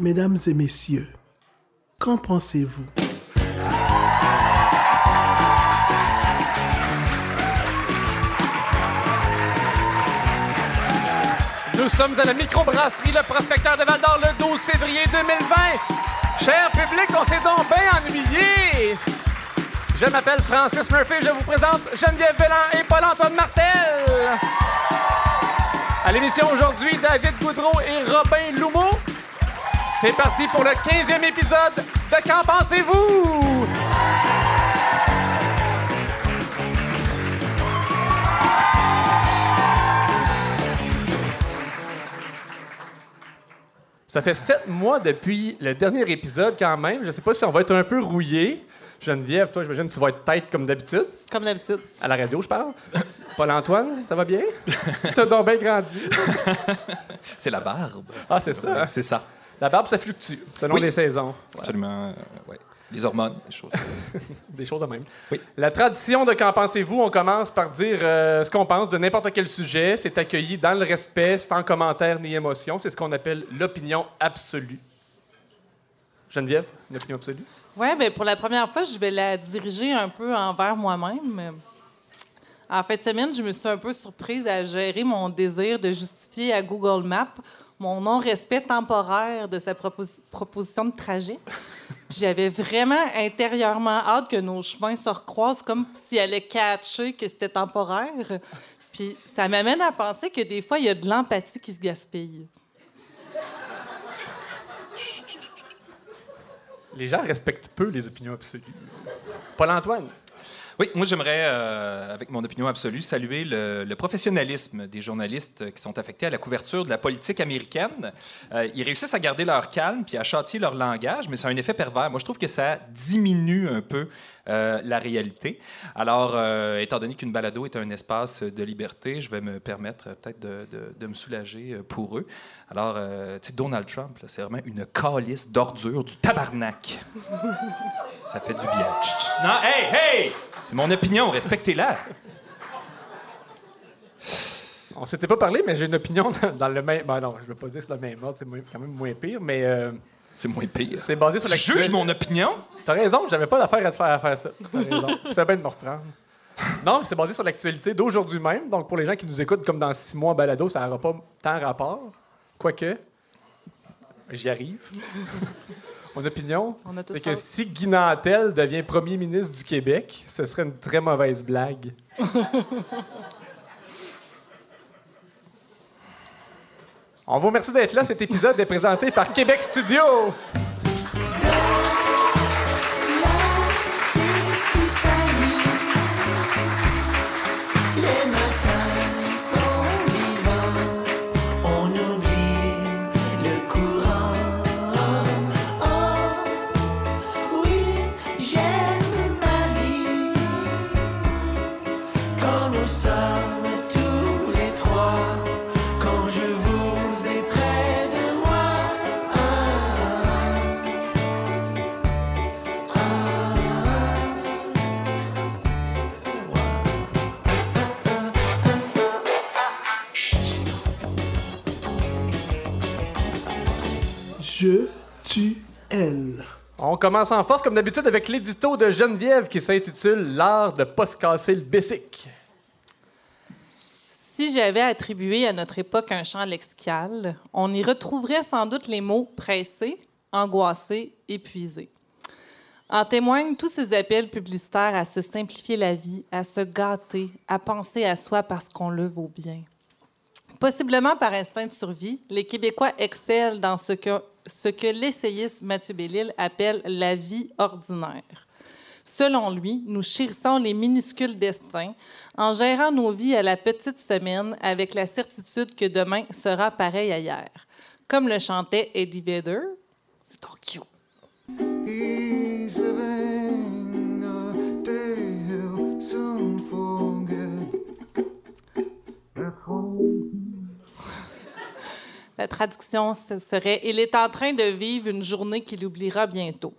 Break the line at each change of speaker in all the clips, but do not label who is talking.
Mesdames et messieurs, qu'en pensez-vous?
Nous sommes à la microbrasserie Le Prospecteur de Val d'Or le 12 février 2020. Cher public, on s'est donc bien ennuyé. Je m'appelle Francis Murphy, je vous présente Geneviève Bellan et Paul-Antoine Martel. À l'émission aujourd'hui, David Goudreau et Robin Loumeau. C'est parti pour le 15e épisode de Qu'en pensez-vous? Ça fait sept mois depuis le dernier épisode quand même. Je sais pas si on va être un peu rouillé. Geneviève, toi, j'imagine que tu vas être tête comme d'habitude.
Comme d'habitude.
À la radio, je parle. Paul-Antoine, ça va bien? T'as donc bien grandi.
C'est la barbe.
Ah, c'est ça.
C'est ça.
La barbe, ça fluctue selon
Oui.
les saisons.
Absolument. euh, ouais. Les hormones, les choses.
Des choses de même.
Oui.
La tradition de Qu'en pensez-vous, on commence par dire euh, ce qu'on pense de n'importe quel sujet. C'est accueilli dans le respect, sans commentaire ni émotion. C'est ce qu'on appelle l'opinion absolue. Geneviève, une opinion absolue?
Oui, bien, pour la première fois, je vais la diriger un peu envers moi-même. En fin de semaine, je me suis un peu surprise à gérer mon désir de justifier à Google Maps mon non-respect temporaire de sa propos- proposition de trajet. J'avais vraiment intérieurement hâte que nos chemins se recroisent comme si elle allait catcher que c'était temporaire. Puis ça m'amène à penser que des fois, il y a de l'empathie qui se gaspille.
Les gens respectent peu les opinions absolues. Paul-Antoine,
Oui, moi, j'aimerais, euh, avec mon opinion absolue, saluer le, professionnalisme des journalistes qui sont affectés à la couverture de la politique américaine. Euh, ils réussissent à garder leur calme puis à châtier leur langage, mais c'est un effet pervers. Moi, je trouve que ça diminue un peu euh, la réalité. Alors, euh, étant donné qu'une balado est un espace de liberté, je vais me permettre euh, peut-être de, de- de me soulager pour eux. Alors, euh, tu sais, Donald Trump, c'est vraiment une calice d'ordure du tabarnak. Ça fait du bien. Non, hey, hey! C'est mon opinion, respectez-la.
on s'était pas parlé, mais j'ai une opinion dans, le même. Ben non, je veux pas dire que c'est le même ordre, c'est quand même moins pire, mais euh,
C'est moins pire.
c'est basé sur
Tu
l'actualité.
juges mon opinion?
T'as raison, j'avais pas d'affaire à te faire à faire ça. T'as raison. tu fais bien de me reprendre. Non, mais c'est basé sur l'actualité d'aujourd'hui même. Donc, pour les gens qui nous écoutent comme dans six mois en balado, ça n'aura pas tant rapport. Quoique, j'y arrive. Mon opinion, c'est que si Guy Nantel devient premier ministre du Québec, ce serait une très mauvaise blague. On vous remercie d'être là. Cet épisode est présenté par Québec Studio. Commence en force, comme d'habitude, avec l'édito de Geneviève qui s'intitule L'art de pas se casser le bessic.
Si j'avais attribué à notre époque un champ lexical, on y retrouverait sans doute les mots pressé, angoissé, épuisé. En témoignent tous ces appels publicitaires à se simplifier la vie, à se gâter, à penser à soi parce qu'on le vaut bien. Possiblement par instinct de survie, les Québécois excellent dans ce que, ce que l'essayiste Mathieu Bellil appelle la vie ordinaire. Selon lui, nous chérissons les minuscules destins en gérant nos vies à la petite semaine avec la certitude que demain sera pareil à hier. Comme le chantait Eddie Vedder. C'est trop cute. La traduction serait Il est en train de vivre une journée qu'il oubliera bientôt.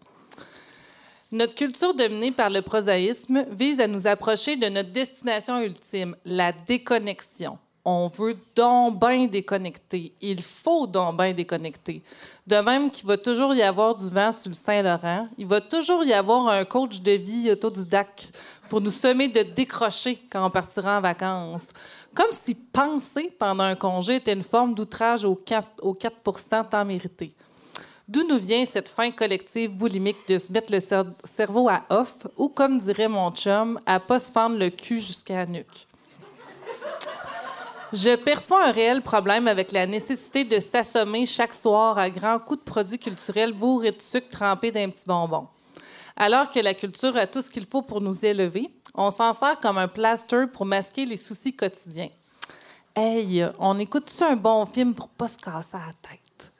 Notre culture dominée par le prosaïsme vise à nous approcher de notre destination ultime, la déconnexion. on veut donc bien déconnecter. Il faut donc bien déconnecter. De même qu'il va toujours y avoir du vent sur le Saint-Laurent, il va toujours y avoir un coach de vie autodidacte pour nous semer de décrocher quand on partira en vacances. Comme si penser pendant un congé était une forme d'outrage aux 4, aux 4 temps mérité. D'où nous vient cette fin collective boulimique de se mettre le cer- cerveau à off ou, comme dirait mon chum, à pas se fendre le cul jusqu'à la nuque? Je perçois un réel problème avec la nécessité de s'assommer chaque soir à grands coups de produits culturels bourrés de sucre trempés d'un petit bonbon. Alors que la culture a tout ce qu'il faut pour nous élever, on s'en sert comme un plaster pour masquer les soucis quotidiens. Hey, on écoute-tu un bon film pour pas se casser la tête?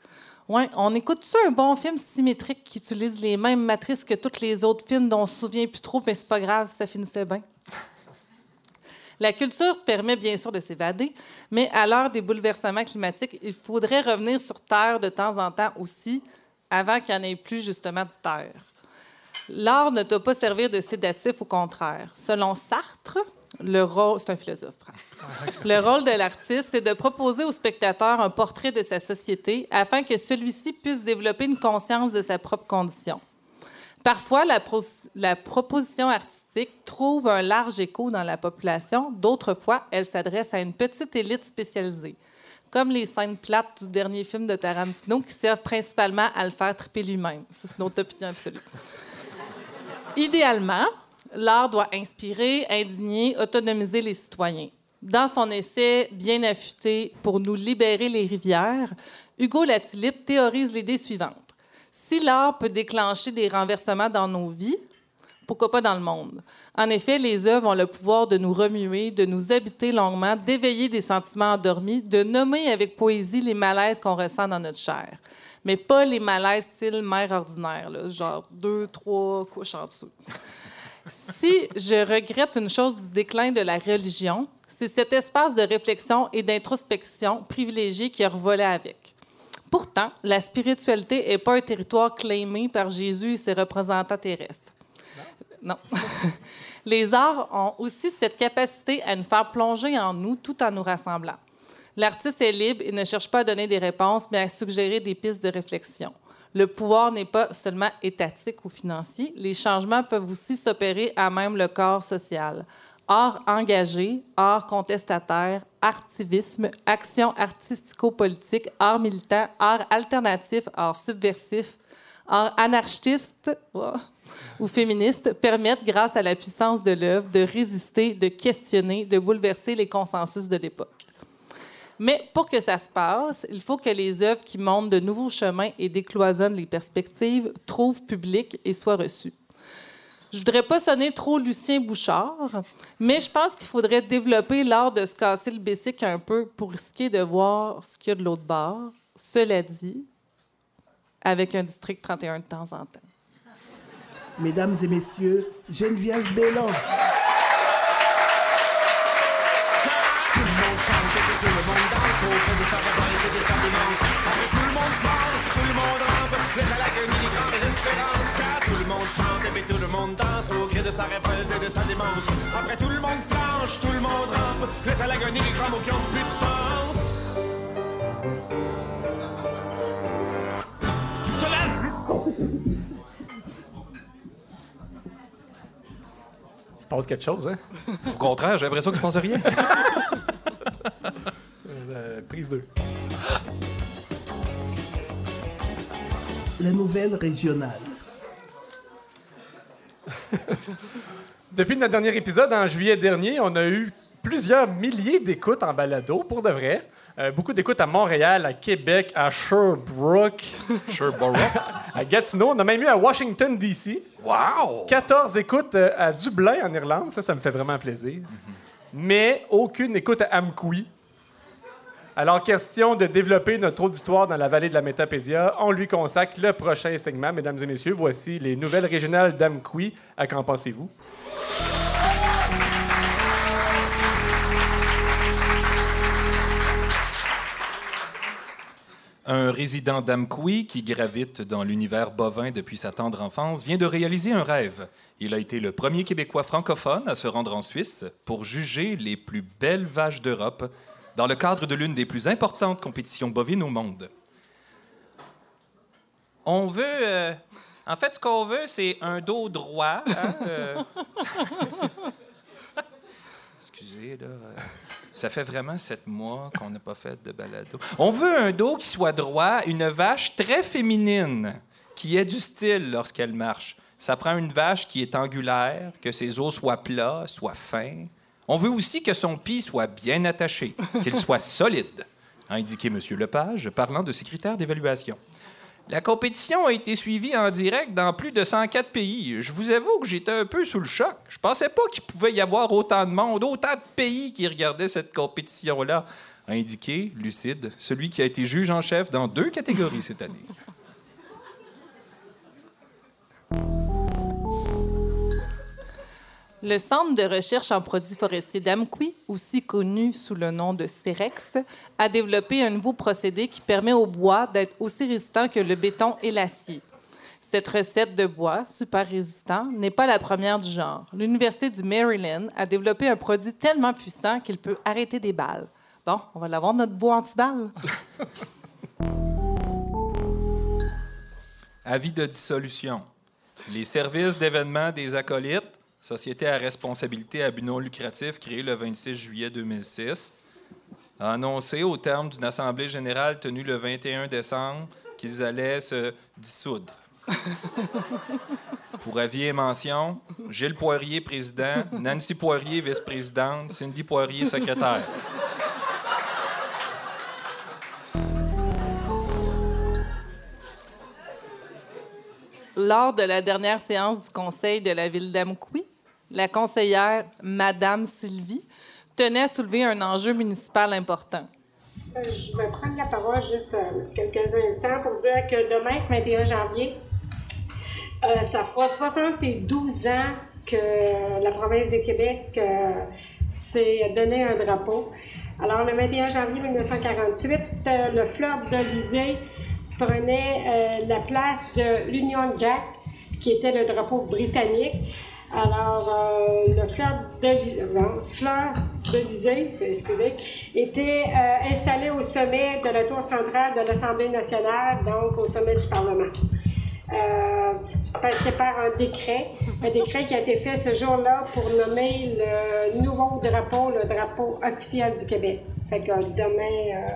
Ouais, on écoute-tu un bon film symétrique qui utilise les mêmes matrices que tous les autres films dont on se souvient plus trop, mais c'est pas grave, ça finissait bien? La culture permet bien sûr de s'évader, mais à l'heure des bouleversements climatiques, il faudrait revenir sur Terre de temps en temps aussi, avant qu'il n'y en ait plus justement de Terre. L'art ne doit pas servir de sédatif, au contraire. Selon Sartre, le rôle, c'est un philosophe, France. le rôle de l'artiste, c'est de proposer au spectateur un portrait de sa société afin que celui-ci puisse développer une conscience de sa propre condition. Parfois, la, pro- la proposition artistique trouve un large écho dans la population. D'autres fois, elle s'adresse à une petite élite spécialisée, comme les scènes plates du dernier film de Tarantino qui servent principalement à le faire triper lui-même. C'est notre opinion absolue. Idéalement, l'art doit inspirer, indigner, autonomiser les citoyens. Dans son essai Bien affûté pour nous libérer les rivières, Hugo Latulippe théorise l'idée suivante. Si l'art peut déclencher des renversements dans nos vies, pourquoi pas dans le monde? En effet, les œuvres ont le pouvoir de nous remuer, de nous habiter longuement, d'éveiller des sentiments endormis, de nommer avec poésie les malaises qu'on ressent dans notre chair. Mais pas les malaises style mère ordinaire, là, genre deux, trois couches en dessous. Si je regrette une chose du déclin de la religion, c'est cet espace de réflexion et d'introspection privilégié qui a revolé avec. Pourtant, la spiritualité n'est pas un territoire claimé par Jésus et ses représentants terrestres. Non. Les arts ont aussi cette capacité à nous faire plonger en nous tout en nous rassemblant. L'artiste est libre et ne cherche pas à donner des réponses, mais à suggérer des pistes de réflexion. Le pouvoir n'est pas seulement étatique ou financier. Les changements peuvent aussi s'opérer à même le corps social. Art engagé, art contestataire, artivisme, action artistico-politique, art militant, art alternatif, art subversif, art anarchiste oh, ou féministe permettent, grâce à la puissance de l'œuvre, de résister, de questionner, de bouleverser les consensus de l'époque. Mais pour que ça se passe, il faut que les œuvres qui montrent de nouveaux chemins et décloisonnent les perspectives trouvent public et soient reçues. Je voudrais pas sonner trop Lucien Bouchard, mais je pense qu'il faudrait développer l'art de se casser le bessic un peu pour risquer de voir ce qu'il y a de l'autre bord. Cela dit, avec un district 31 de temps en temps.
Mesdames et messieurs, Geneviève Bélan.
De sa révolte et de sa démence. Après tout le monde flanche, tout le monde rampe, laisse à l'agonie les grands mots qui ont plus de sens.
Il se passe quelque chose, hein?
Au contraire, j'ai l'impression que se passe rien.
Euh, prise 2.
La nouvelle régionale.
Depuis notre dernier épisode, en juillet dernier, on a eu plusieurs milliers d'écoutes en balado, pour de vrai. Euh, beaucoup d'écoutes à Montréal, à Québec, à Sherbrooke,
Sherbrooke.
à Gatineau. On a même eu à Washington, D.C.
Wow!
14 écoutes euh, à Dublin, en Irlande. Ça, ça me fait vraiment plaisir. Mais aucune écoute à Amqui. Alors, question de développer notre auditoire dans la vallée de la Métapédia, on lui consacre le prochain segment. Mesdames et messieurs, voici les nouvelles régionales d'Amqui. À qu'en pensez-vous?
Un résident d'Amqui qui gravite dans l'univers bovin depuis sa tendre enfance vient de réaliser un rêve. Il a été le premier Québécois francophone à se rendre en Suisse pour juger les plus belles vaches d'Europe dans le cadre de l'une des plus importantes compétitions bovines au monde. On veut. euh, en fait, ce qu'on veut, c'est un dos droit. hein, euh. Excusez, là. euh, Ça fait vraiment sept mois qu'on n'a pas fait de balado. On veut un dos qui soit droit, une vache très féminine, qui ait du style lorsqu'elle marche. Ça prend une vache qui est angulaire, que ses os soient plats, soient fins. On veut aussi que son pis soit bien attaché, qu'il soit solide, a indiqué M. Lepage, parlant de ses critères d'évaluation. La compétition a été suivie en direct dans plus de 104 pays. Je vous avoue que j'étais un peu sous le choc. Je pensais pas qu'il pouvait y avoir autant de monde, autant de pays qui regardaient cette compétition-là, a indiqué, lucide, celui qui a été juge en chef dans deux catégories cette année.
Le Centre de recherche en produits forestiers d'Amqui, aussi connu sous le nom de CEREX, a développé un nouveau procédé qui permet au bois d'être aussi résistant que le béton et l'acier. Cette recette de bois, super résistant, n'est pas la première du genre. L'Université du Maryland a développé un produit tellement puissant qu'il peut arrêter des balles. Bon, on va l'avoir, notre bois anti-balles.
Avis de dissolution. Les services d'événements des acolytes, société à responsabilité à but non lucratif créée le 26 juillet 2006, a annoncé au terme d'une assemblée générale tenue le 21 décembre qu'ils allaient se dissoudre. Pour avis et mention, Gilles Poirier, président, Nancy Poirier, vice-présidente, Cindy Poirier, secrétaire.
Lors de la dernière séance du conseil de la ville d'Amqui, la conseillère Madame Sylvie tenait à soulever un enjeu municipal important.
Euh, Je vais prendre la parole juste euh, quelques instants pour dire que demain, 21 janvier, euh, ça fera 72 ans que la province de Québec s'est donné un drapeau. Alors, le 21 janvier 1948, euh, le fleuve de l'Élysée prenait la place de l'Union Jack, qui était le drapeau britannique. Alors, euh, le fleur d'Elysée, excusez, était euh, installé au sommet de la tour centrale de l'Assemblée nationale, donc au sommet du Parlement. Euh, c'est par un décret, un décret qui a été fait ce jour-là pour nommer le nouveau drapeau, le drapeau officiel du Québec. Fait que demain, euh,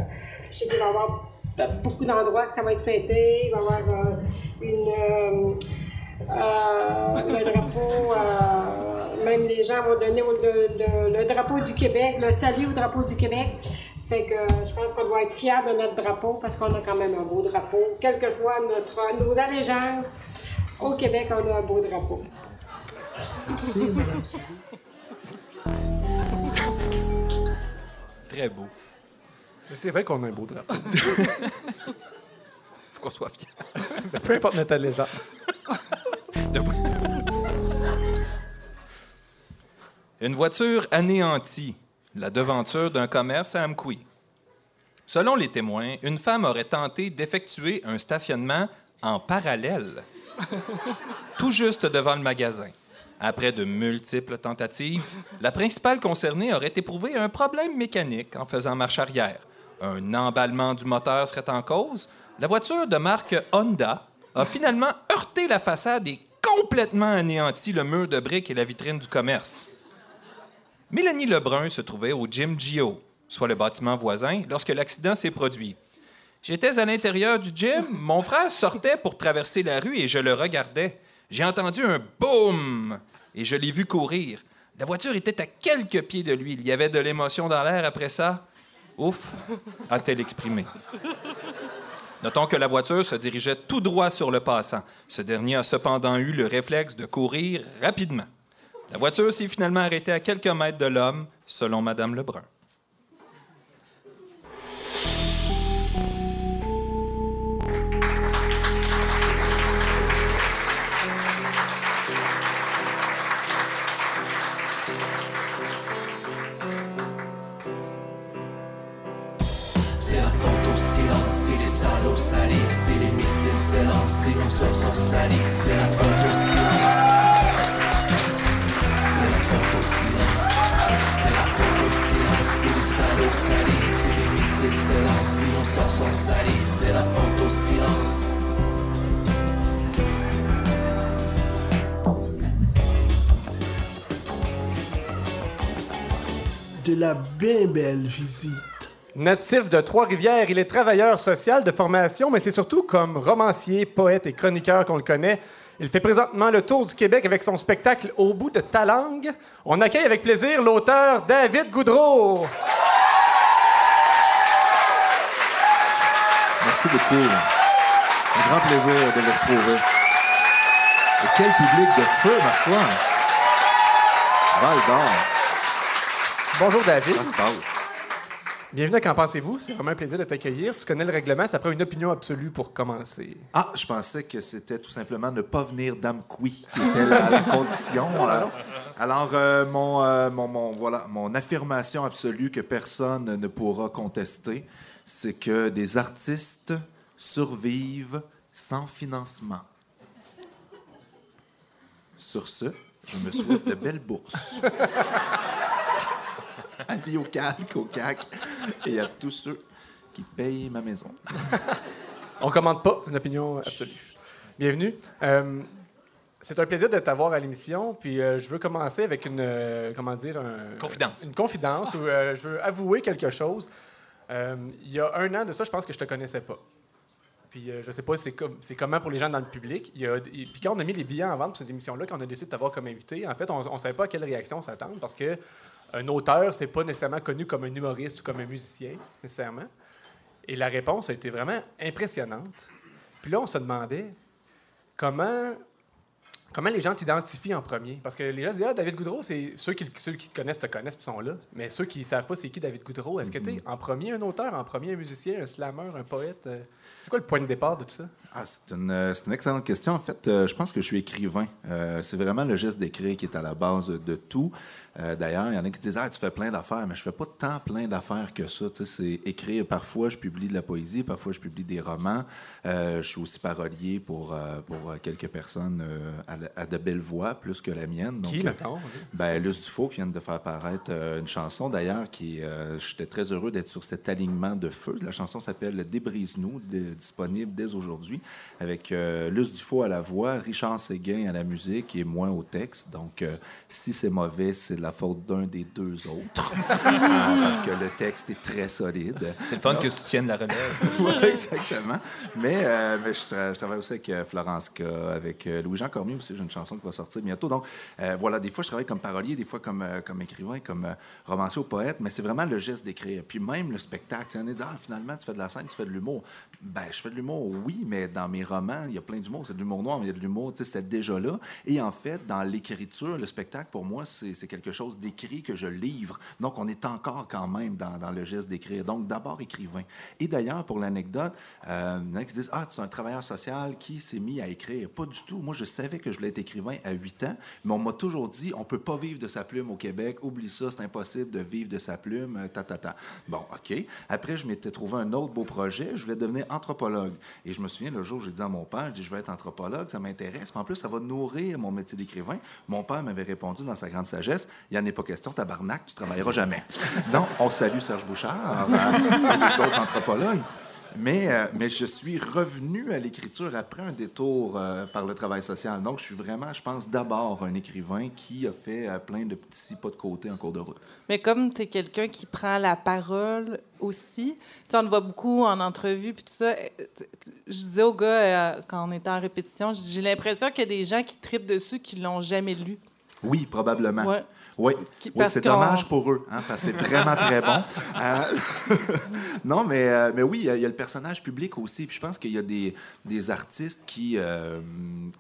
je sais qu'il va y avoir beaucoup d'endroits que ça va être fêté, il va y avoir une... euh, le drapeau, euh, même les gens vont donner au- le, le- le drapeau du Québec, le salut au drapeau du Québec. Fait que euh, je pense qu'on doit être fiers de notre drapeau parce qu'on a quand même un beau drapeau. Quelle que soit notre, nos allégeances, au Québec, on a un beau drapeau.
Merci.
Très beau.
Mais C'est vrai qu'on a un beau drapeau.
Faut qu'on soit fiers.
Peu importe notre allégeance.
Une voiture anéantie, la devanture d'un commerce à Amqui. Selon les témoins, une femme aurait tenté d'effectuer un stationnement en parallèle, tout juste devant le magasin. Après de multiples tentatives, la principale concernée aurait éprouvé un problème mécanique en faisant marche arrière. Un emballement du moteur serait en cause. La voiture de marque Honda a finalement heurté la façade et complètement anéanti le mur de briques et la vitrine du commerce. Mélanie Lebrun se trouvait au Gym Gio, soit le bâtiment voisin, lorsque l'accident s'est produit. J'étais à l'intérieur du gym, mon frère sortait pour traverser la rue et je le regardais. J'ai entendu un boum et je l'ai vu courir. La voiture était à quelques pieds de lui. Il y avait de l'émotion dans l'air après ça. Ouf, a-t-elle exprimé. Notons que la voiture se dirigeait tout droit sur le passant. Ce dernier a cependant eu le réflexe de courir rapidement. La voiture s'est finalement arrêtée à quelques mètres de l'homme, selon Mme Lebrun.
S'élancent, et nos sœurs sont salis. C'est la faute au silence. C'est la faute au silence. C'est la faute au silence, c'est les salauds salés, silence, si nos sorts sont salis, c'est la faute au silence.
De la bien belle visite.
Natif de Trois-Rivières, il est travailleur social de formation, mais c'est surtout comme romancier, poète et chroniqueur qu'on le connaît. Il fait présentement le tour du Québec avec son spectacle Au bout de ta langue. On accueille avec plaisir l'auteur David Goudreau.
Merci beaucoup. Un grand plaisir de vous retrouver. Et quel public de feu, ma foi! Val d'Or,
Bonjour David.
ça se passe?
Bienvenue à Qu'en pensez-vous? C'est vraiment un plaisir de t'accueillir. Tu connais le règlement, ça prend une opinion absolue pour commencer.
Ah, je pensais que c'était tout simplement ne pas venir d'Amqui qui était la, la condition. Euh, alors, euh, mon, euh, mon, mon- voilà, mon affirmation absolue que personne ne pourra contester, c'est que des artistes survivent sans financement. Sur ce, je me souhaite de belles bourses. à Biocalc, au CAC et à tous ceux qui payent ma maison.
On commande pas une opinion absolue. Bienvenue. Euh, c'est un plaisir de t'avoir à l'émission. Puis euh, je veux commencer avec une, euh, comment dire, un-
Confidence.
Une confidence où euh, je veux avouer quelque chose. Euh, il y a un an de ça, je pense que je te connaissais pas. Puis euh, je sais pas c'est comme, c'est comment pour les gens dans le public. Il y a, et puis quand on a mis les billets en vente pour cette émission-là, quand on a décidé de t'avoir comme invité, en fait, on ne savait pas à quelle réaction s'attendre parce que un auteur, c'est pas nécessairement connu comme un humoriste ou comme un musicien, nécessairement. Et la réponse a été vraiment impressionnante. Puis là, on se demandait comment, comment les gens t'identifient en premier. Parce que les gens disent Ah, David Goudreau, c'est ceux qui, ceux qui te connaissent te connaissent et sont là. Mais ceux qui ne savent pas c'est qui David Goudreau, est-ce que tu es en premier un auteur, en premier un musicien, un slammer, un poète? Euh, C'est quoi le point de départ de tout ça?
Ah, c'est une, euh, une excellente question. En fait, euh, je pense que je suis écrivain. C'est vraiment le geste d'écrire qui est à la base de tout. Euh, D'ailleurs, il y en a qui disent Ah, tu fais plein d'affaires, mais je fais pas tant plein d'affaires que ça. Tu sais, c'est écrire. Parfois, je publie de la poésie, parfois, je publie des romans. Euh, je suis aussi parolier pour, euh, pour quelques personnes à, la- à de belles voix, plus que la mienne. Donc,
Qui, mettons
ben, Luce Dufault qui vient de faire paraître une chanson, d'ailleurs, qui j'étais très heureux d'être sur cet alignement de feu. La chanson s'appelle Débrise-nous, dé- disponible dès aujourd'hui, avec Luce Dufault à la voix, Richard Séguin à la musique et moi au texte. Donc, si c'est mauvais, c'est la faute d'un des deux autres, Euh, parce que le texte est très solide.
C'est le fun que tu tiennes la relève.
Oui, exactement. Mais, euh, mais je, tra- je travaille aussi avec euh, Florence K, avec euh, Louis-Jean Cormier aussi. J'ai une chanson qui va sortir bientôt. Donc, euh, voilà, des fois, je travaille comme parolier, des fois comme, euh, comme écrivain, comme euh, romancier ou poète, mais c'est vraiment le geste d'écrire. Puis même le spectacle. tu est dit, ah, finalement, tu fais de la scène, tu fais de l'humour. Ben, je fais de l'humour, oui, mais dans mes romans, il y a plein d'humour. C'est de l'humour noir, mais il y a de l'humour, tu sais, c'est déjà là. Et en fait, dans l'écriture, le spectacle, pour moi, c'est c'est quelque chose d'écrit que je livre. Donc, on est encore quand même dans, le geste d'écrire. Donc, d'abord écrivain. Et d'ailleurs, pour l'anecdote, euh, il y en a qui disent Ah, tu es un travailleur social qui s'est mis à écrire. Pas du tout. Moi, je savais que je voulais être écrivain à 8 ans, mais on m'a toujours dit On peut pas vivre de sa plume au Québec. Oublie ça, c'est impossible de vivre de sa plume. euh, Ta, ta, ta. Bon, OK. Après, je m'étais trouvé un autre beau projet. Je voulais devenir anthropologue. Et je me souviens, le jour où j'ai dit à mon père Je dis, Je vais être anthropologue, ça m'intéresse. En plus, ça va nourrir mon métier d'écrivain. Mon père m'avait répondu dans sa grande sagesse Il n'y en est pas question, tabarnak, tu travailleras jamais. Donc, on salue Serge Bouchard euh, et les autres anthropologues. Mais, euh, mais je suis revenu à l'écriture après un détour euh, par le travail social. Donc, je suis vraiment, je pense, d'abord un écrivain qui a fait euh, plein de petits pas de côté en cours de route.
Mais comme tu es quelqu'un qui prend la parole aussi, tu sais, on te voit beaucoup en entrevue, puis tout ça. Je disais au gars, euh, quand on était en répétition, j'ai l'impression qu'il y a des gens qui tripent dessus qui l'ont jamais lu.
Oui, probablement.
Ouais.
Oui,
Qui-
c'est dommage pour eux, hein, parce que c'est vraiment très bon. Euh, non, mais, euh, mais oui, il y, a- il y a le personnage public aussi. Puis je pense qu'il y a des, des artistes qui, euh,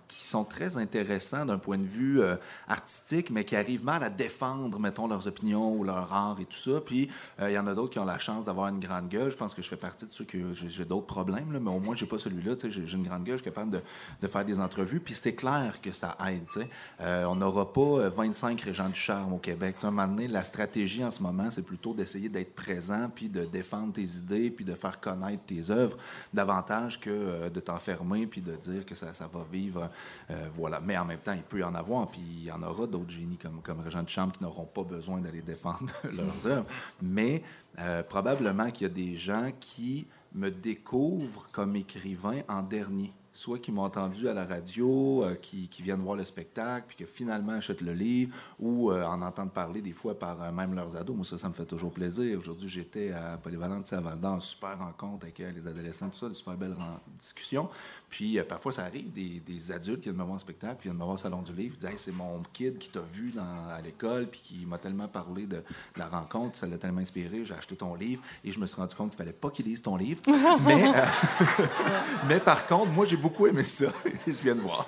qui sont très intéressants d'un point de vue euh, artistique, mais qui arrivent mal à défendre, mettons, leurs opinions ou leur art et tout ça. Puis il y en a d'autres qui ont la chance d'avoir une grande gueule. Je pense que je fais partie de ceux que j'ai d'autres problèmes, là, mais au moins, j'ai pas celui-là. J'ai une grande gueule, je suis capable de, de faire des entrevues. Puis c'est clair que ça aide. on n'aura pas euh, 25 Régent Duchard au Québec. Tu un moment donné, la stratégie en ce moment, c'est plutôt d'essayer d'être présent, puis de défendre tes idées, puis de faire connaître tes œuvres, davantage que euh, de t'enfermer, puis de dire que ça, ça va vivre. euh, voilà. Mais en même temps, il peut y en avoir, puis il y en aura d'autres génies comme, comme Régent de Chambre qui n'auront pas besoin d'aller défendre leurs œuvres. Mais euh, probablement qu'il y a des gens qui me découvrent comme écrivain en dernier. Soit qui m'ont entendu à la radio, euh, qui, qui viennent voir le spectacle, puis que finalement achètent le livre, ou euh, en entendent parler des fois par euh, même leurs ados. Moi, ça, ça me fait toujours plaisir. Aujourd'hui, j'étais à Polyvalente d'Or, super rencontre avec les adolescents, tout ça, de super belles ren- discussions. Puis parfois, ça arrive, des, des adultes qui viennent me voir en spectacle, puis viennent me voir au Salon du Livre, disent Hey, c'est mon kid qui t'a vu dans- à l'école, puis qui m'a tellement parlé de, de la rencontre, ça l'a tellement inspiré, j'ai acheté ton livre, et je me suis rendu compte qu'il fallait pas qu'il lise ton livre. Mais, mais par contre, moi, j'ai beaucoup aimé ça. je viens de voir.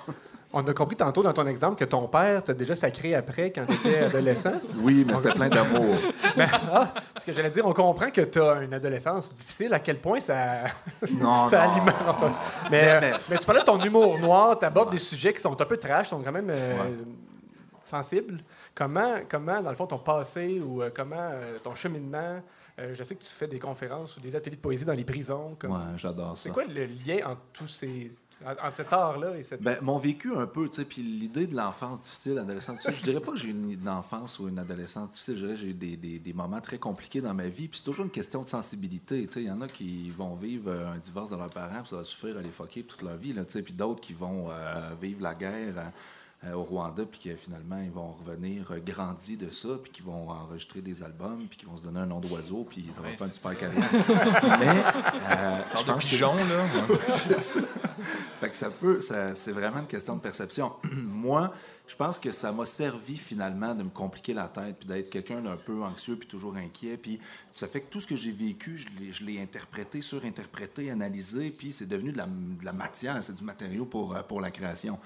On a compris tantôt dans ton exemple que ton père t'a déjà sacré après quand tu étais adolescent.
Oui, mais c'était plein d'amour.
Ben, ah, ce que j'allais dire, on comprend que tu as une adolescence difficile, à quel point ça,
Non,
ça
non.
alimente. Mais,
Mais-
euh,
mais-
mais tu parlais de ton humour noir, tu abordes des sujets qui sont un peu trash, sont quand même euh,
Ouais.
sensibles. Comment, comment, dans le fond, ton passé ou euh, comment euh, ton cheminement, euh, je sais que tu fais des conférences ou des ateliers de poésie dans les prisons. comme-
Ouais, j'adore ça.
C'est quoi le lien entre tous ces. En- entre cet art-là et cette.
Ben, mon vécu un peu, tu sais, puis l'idée de l'enfance difficile, l'adolescence difficile, je dirais pas que j'ai une, une enfance ou une adolescence difficile, je dirais que j'ai eu des, des, des moments très compliqués dans ma vie, puis c'est toujours une question de sensibilité, tu sais, il y en a qui vont vivre euh, un divorce de leurs parents, puis ça va suffire à les fucker toute leur vie, tu sais, puis d'autres qui vont euh, vivre la guerre euh, au Rwanda, puis que finalement, ils vont revenir euh, grandis de ça, puis qui vont enregistrer des albums, puis qui vont se donner un nom d'oiseau, puis ça va
Ouais,
faire une super carrière. Mais, euh, je
de
que-
pigeons, là.
fait que ça peut, ça- c'est vraiment une question de perception. Moi, je pense que ça m'a servi finalement de me compliquer la tête, puis d'être quelqu'un d'un peu anxieux, puis toujours inquiet. Puis ça fait que tout ce que j'ai vécu, je l'ai, interprété, surinterprété, analysé, puis c'est devenu de la, de la matière, c'est du matériau pour, euh, pour la création.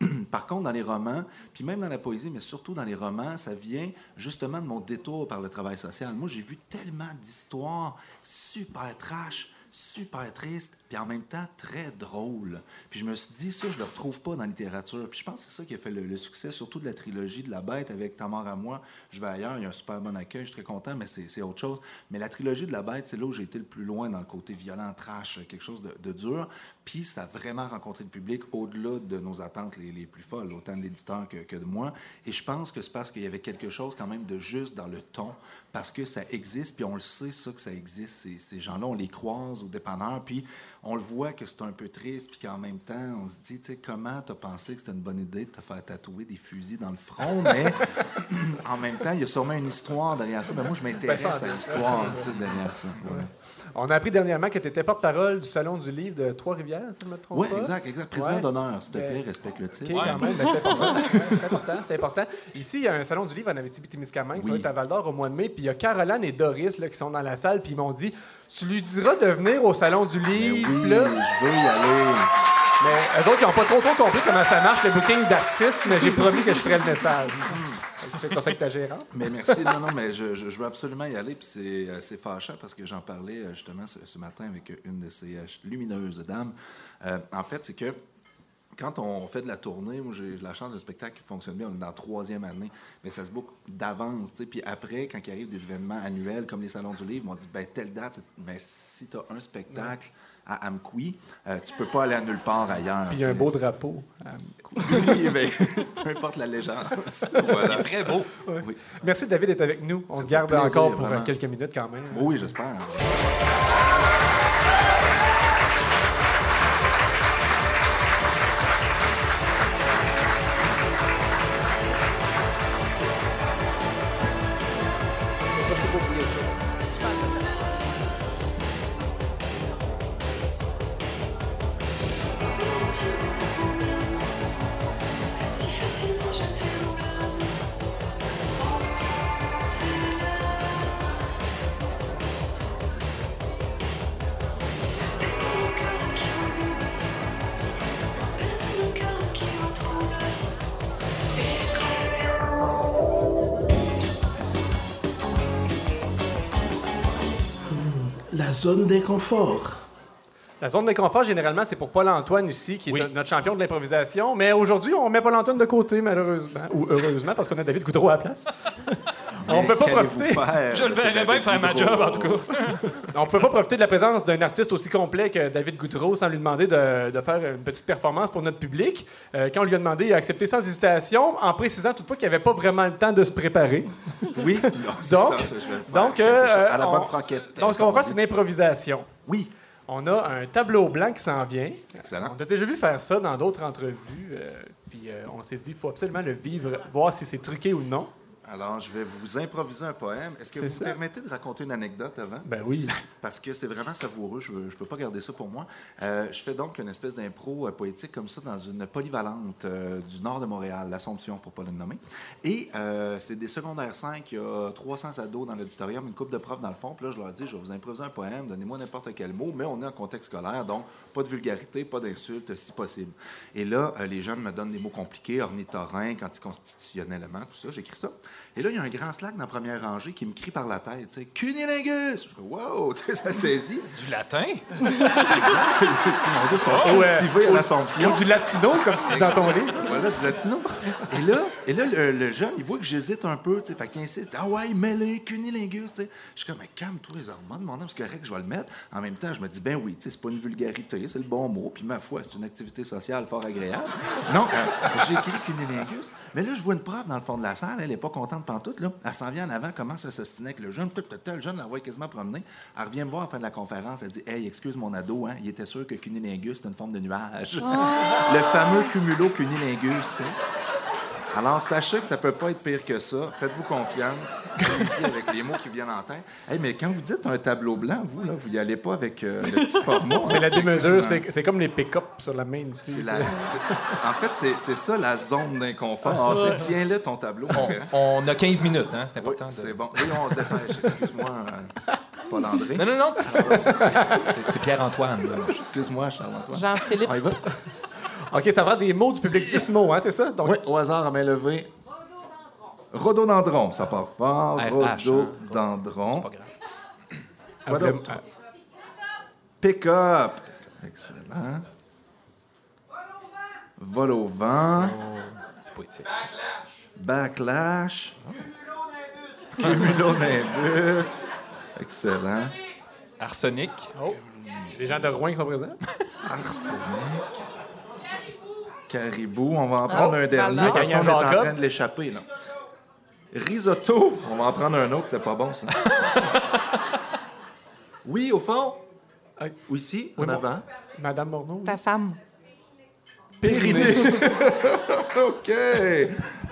Par contre, dans les romans, puis même dans la poésie, mais surtout dans les romans, ça vient justement de mon détour par le travail social. Moi, j'ai vu tellement d'histoires super trash, super tristes, puis en même temps très drôles. Puis je me suis dit, ça, je le retrouve pas dans la littérature. Puis je pense que c'est ça qui a fait le, succès, surtout de la trilogie de La Bête avec Ta mort à moi, Je vais ailleurs, il y a un super bon accueil, je suis très content, mais c'est autre chose. Mais la trilogie de La Bête, c'est là où j'ai été le plus loin dans le côté violent, trash, quelque chose de, dur. Puis ça a vraiment rencontré le public au-delà de nos attentes les, plus folles, autant de l'éditeur que, que de moi. Et je pense que c'est parce qu'il y avait quelque chose quand même de juste dans le ton, parce que ça existe, puis on le sait, ça, que ça existe. Ces, ces gens-là, on les croise au dépanneur, puis on le voit que c'est un peu triste, puis qu'en même temps, on se dit, tu sais, comment t'as pensé que c'était une bonne idée de te faire tatouer des fusils dans le front, mais en même temps, il y a sûrement une histoire derrière ça. Mais moi, je m'intéresse
Ben,
à l'histoire derrière ça.
On a appris dernièrement que tu étais porte-parole du Salon du livre de Trois-Rivières, si je ne me trompe
Oui,
pas.
exact, exact. Président
Ouais.
d'honneur, s'il te
Ben,
plaît, respecte le titre.
OK, quand même, ben, c'est important. C'est important, c'est important. Ici, il y a un salon du livre en Abitibi-Témiscamingue, ça va
Oui.
être à Val-d'Or au mois de mai, puis il y a Caroline et Doris là, qui sont dans la salle, puis ils m'ont dit Tu lui diras de venir au salon du
Mais
livre,
oui,
là.
je veux y aller.
Mais eux autres, ils n'ont pas trop, trop compris comment ça marche, le booking d'artistes, mais j'ai promis que je ferais le message. Fais conseil avec ta gérante.
Mais merci. Non, non, mais je, veux absolument y aller. Puis c'est, euh, c'est fâchant parce que j'en parlais euh, justement ce, matin avec une de ces euh, lumineuses dames. Euh, en fait, c'est que quand on fait de la tournée, moi j'ai la chance de spectacle qui fonctionne bien, on est dans la troisième année, mais ça se boucle d'avance. tu. Puis après, quand il arrive des événements annuels comme les salons du livre, on dit ben telle date, c'est- ben, si tu as un spectacle à Amqui, euh, tu peux pas aller à nulle part ailleurs.
Puis il y a un beau drapeau. Euh,
Oui, ben, peu importe l'allégeance. Voilà.
Il est très beau.
Oui.
Merci David d'être avec nous. On te garde
plaisir,
encore pour euh,
vraiment.
quelques minutes quand même.
Oui, j'espère.
Zone d'inconfort.
La zone d'inconfort, généralement, c'est pour Paul-Antoine ici, qui est
Oui.
notre champion de l'improvisation. Mais aujourd'hui, on met Paul-Antoine de côté, malheureusement. Ou heureusement, parce qu'on a David Goudreau à la place. On ne peut pas profiter?
faire?
Je le
de
verrais
ces
bien faire ma job, en tout cas.
On peut pas profiter de la présence d'un artiste aussi complet que David Goudreau sans lui demander de, de faire une petite performance pour notre public. Euh, quand on lui a demandé, il a accepté sans hésitation, en précisant toutefois qu'il n'avait pas vraiment le temps de se préparer.
Oui, non, c'est
Donc-
ça, ça, je vais le faire.
donc, euh,
à la
on-
bonne franquette.
Donc, ce qu'on va faire, c'est une improvisation.
Oui,
On a un tableau blanc qui s'en vient.
excellent.
On a déjà vu faire ça dans d'autres entrevues. euh, puis euh, on s'est dit, il faut absolument le vivre, voir si c'est truqué ou non.
Alors, je vais vous improviser un poème. Est-ce que vous me permettez de raconter une anecdote avant?
Ben oui.
Parce que c'est vraiment savoureux. Je ne peux pas garder ça pour moi. Euh, je fais donc une espèce d'impro euh, poétique comme ça dans une polyvalente euh, du nord de Montréal, l'Assomption, pour ne pas le nommer. Et c'est des secondaires 5. Il y a 300 ados dans l'auditorium, une couple de profs dans le fond. Puis là, je leur dis, je vais vous improviser un poème, donnez-moi n'importe quel mot, mais on est en contexte scolaire, donc pas de vulgarité, pas d'insultes, si possible. Et là, les jeunes me donnent des mots compliqués, ornithorynque, anticonstitutionnellement, tout ça. J'écris ça. Et là, il y a un grand slack dans la première rangée qui me crie par la tête, tu sais, cunilingus! Wow! Tu sais, ça saisit.
Du latin?
Mon Dieu, sont
Oh, ouais.
à l'Assomption.
Ou du latino, comme tu dis dans ton livre.
Voilà, du latino. Et là, et là le, le jeune, il voit que j'hésite un peu, tu sais, fait qu'il insiste. Ah ouais, mets-le, cunilingus, tu sais. Je suis comme, mais calme-toi les hormones, mon homme, c'est correct que je vais le mettre. En même temps, je me dis, ben oui, tu sais, c'est pas une vulgarité, c'est le bon mot. Puis ma foi, c'est une activité sociale fort agréable. Non, euh, j'ai écrit cunilingus. Mais là, je vois une prof dans le fond de la salle, elle est pas contente pantoute, là. Elle s'en vient en avant, commence à s'ostiner avec le jeune. Tout, tout, tout, le jeune la voit quasiment promener. Elle revient me voir à la fin de la conférence, elle dit, hey, excuse mon ado, hein, il était sûr que cunilingus, c'est une forme de nuage. le fameux cumulo cunilingus, tu sais. Alors, sachez que ça peut pas être pire que ça. Faites-vous confiance. Ici, avec les mots qui viennent en tête. Hey, mais quand vous dites un tableau blanc, vous, là, vous y allez pas avec euh, le petit format.
C'est la démesure,
comme,
c'est comme les pick-up sur la main ici.
c'est la- En fait, c'est ça la zone d'inconfort. C'est tiens-là ton tableau.
On a 15 minutes, hein? C'est
Oui,
important. de-
c'est bon. Oui, on se dépêche. Excuse-moi, euh, Paul André.
Non, non, non. C'est Pierre-Antoine.
Excuse-moi, Charles-Antoine.
Jean-Philippe,
On y va?
OK, ça va des mots du public 10 mots, hein, c'est ça? Donc,
Oui, au hasard, à main levée. Rhododendron, ça part fort.
RH,
Rhododendron.
Pas grave.
Quoi
après-
d'autre? Pick-up. Excellent. Vol au vent.
C'est poétique.
Backlash. Cumulonimbus. Excellent.
Arsenic.
Oh, les gens de Rouen qui sont présents.
Arsenic. Caribou. On va en prendre un dernier parce qu'on est en train de l'échapper. là. Risotto. On va en prendre un autre, c'est pas bon ça. oui, au fond. Ou ici, en
Oui, mon-
avant.
Madame Morneau.
ta femme.
Périnée. OK.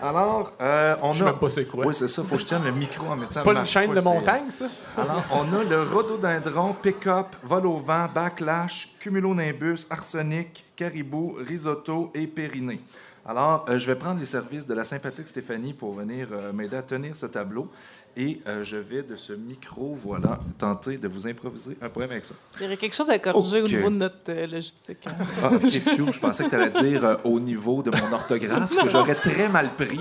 Alors, euh, on
Je
a.
même pas c'est quoi.
Oui, c'est ça. Faut que je tienne le micro en mettant
Pas une chaîne de montagne, ça?
Alors, on a le rhododendron, pick-up, vol au vent, backlash, cumulonimbus, arsenic, caribou, risotto et périnée. Alors, euh, je vais prendre les services de la sympathique Stéphanie pour venir euh, m'aider à tenir ce tableau. Et euh, je vais de ce micro, voilà, tenter de vous improviser un poème avec ça.
Il y aurait quelque chose à corriger
Ok.
au niveau de notre euh, logistique. hein.
Ah, ok, je pensais que tu allais dire euh, au niveau de mon orthographe, ce que j'aurais très mal pris,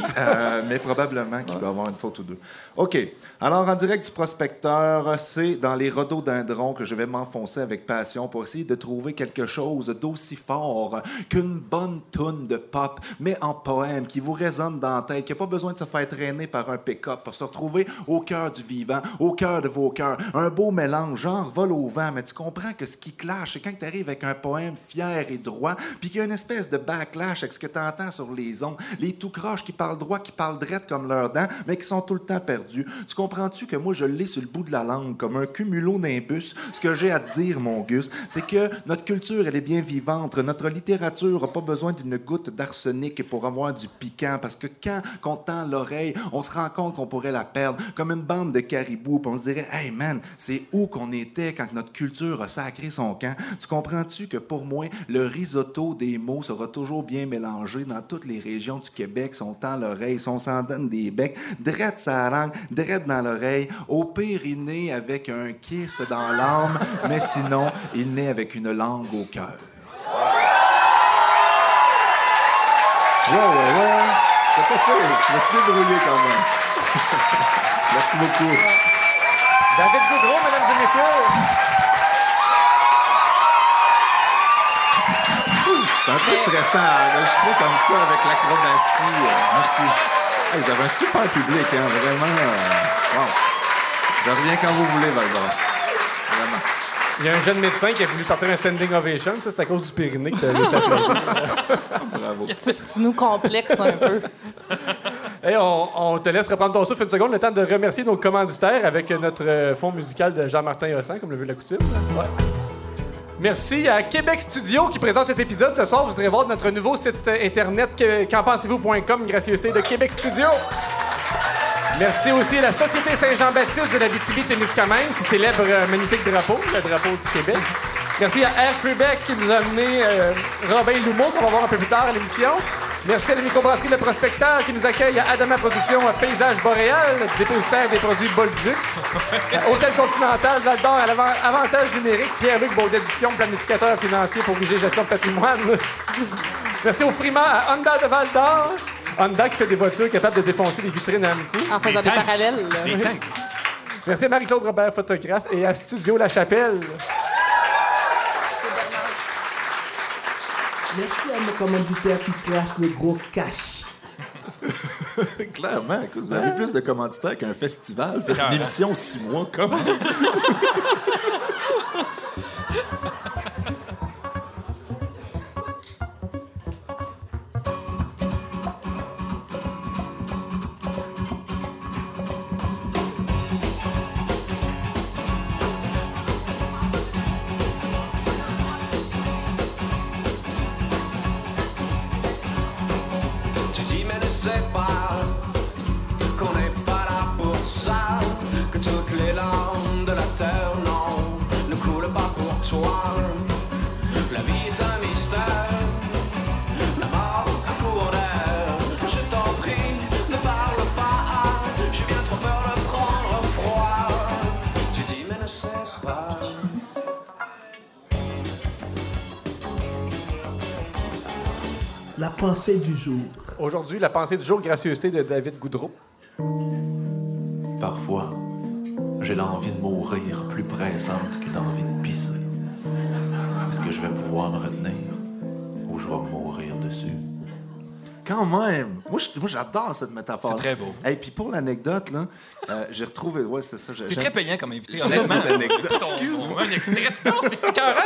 mais probablement qu'il va y avoir une faute ou deux. OK. Alors, en direct du prospecteur, c'est dans les rhododendrons que je vais m'enfoncer avec passion pour essayer de trouver quelque chose d'aussi fort qu'une bonne toune de pop, mais en poème, qui vous résonne dans la tête, qui n'a pas besoin de se faire traîner par un pick-up pour se retrouver au cœur du vivant, au cœur de vos cœurs. Un beau mélange, genre vol au vent, mais tu comprends que ce qui clash, c'est quand tu arrives avec un poème fier et droit, puis qu'il y a une espèce de backlash avec ce que tu entends sur les ondes, les tout croches qui parlent droit, qui parlent drette comme leurs dents, mais qui sont tout le temps perdus. Tu comprends-tu que moi, je l'ai sur le bout de la langue, comme un cumulonimbus? Ce que j'ai à te dire, mon Gus, c'est que notre culture, elle est bien vivante. Notre littérature n'a pas besoin d'une goutte d'arsenic pour avoir du piquant, parce que quand on tend l'oreille, on se rend compte qu'on pourrait la perdre, comme une bande de caribous, puis on se dirait, hey man, c'est où qu'on était quand notre culture a sacré son camp? Tu comprends-tu que pour moi, le risotto des mots sera toujours bien mélangé dans toutes les régions du Québec, si on tend l'oreille, si on s'en donne des becs, drette sa langue, drette dans l'oreille, au pire, il naît avec un kyste dans l'âme, mais sinon, il naît avec une langue au cœur. Ouais, ouais, ouais. C'est pas pire. Je me débrouillé quand même. Merci beaucoup.
David Goudreau, mesdames et messieurs.
C'est un peu stressant d'enregistrer comme ça avec l'acrobatie. Merci. Hey, vous avez un super public, hein, vraiment. Euh, wow. Je reviens quand vous voulez, Valbert. Vraiment.
Il y a un jeune médecin qui a voulu partir un standing ovation. Ça, c'est à cause du périnée que tu as laissé applaudir.
Bravo.
Tu, tu nous complexes un peu.
Hey, on, on te laisse reprendre ton souffle une seconde, le temps de remercier nos commanditaires avec notre euh, fond musical de Jean-Martin Hossan, comme le veut la coutume. Ouais. Merci à Québec Studio qui présente cet épisode. Ce soir, vous irez voir notre nouveau site euh, internet que- qu'en pensez-vous.com, gracieuseté de Québec Studio. Merci aussi à la Société Saint-Jean-Baptiste de la BTB-Témiscamingue qui célèbre un magnifique drapeau, le drapeau du Québec. Merci à Air Québec qui nous a amené euh, Robin Loumeau, qu'on va voir un peu plus tard à l'émission. Merci à la microbrasserie Le Prospecteur qui nous accueille à Adama Productions à Paysage Boréal, dépositaire des produits Bolduc. À Hôtel Continental, Val d'Or, à l'avant- Avantage numérique, Pierre-Luc Baudet d'édition, planificateur financier pour IG Gestion de patrimoine. Merci au Frima à Honda de Val d'Or. Honda qui fait des voitures capables de défoncer les vitrines à Amco.
En faisant des parallèles.
Des tanks.
Merci à Marie-Claude Robert, photographe, et à Studio La Chapelle.
Merci à nos commanditaires qui crachent le gros cash.
Clairement, écoute, vous avez plus de commanditaires qu'un festival. Faites une émission six mois, comment?
pensée du jour.
Aujourd'hui, la pensée du jour, gracieuseté de David Goudreau.
Parfois, j'ai l'envie de mourir plus pressante que d'envie de pisser. Est-ce que je vais pouvoir me retenir?
Quand même! Moi, j'adore cette métaphore.
C'est très beau.
Et puis pour l'anecdote, là, euh, j'ai retrouvé. Ouais, c'est ça.
T'es très payant comme invité, honnêtement. Excuse-moi. Un extrait. Non, c'est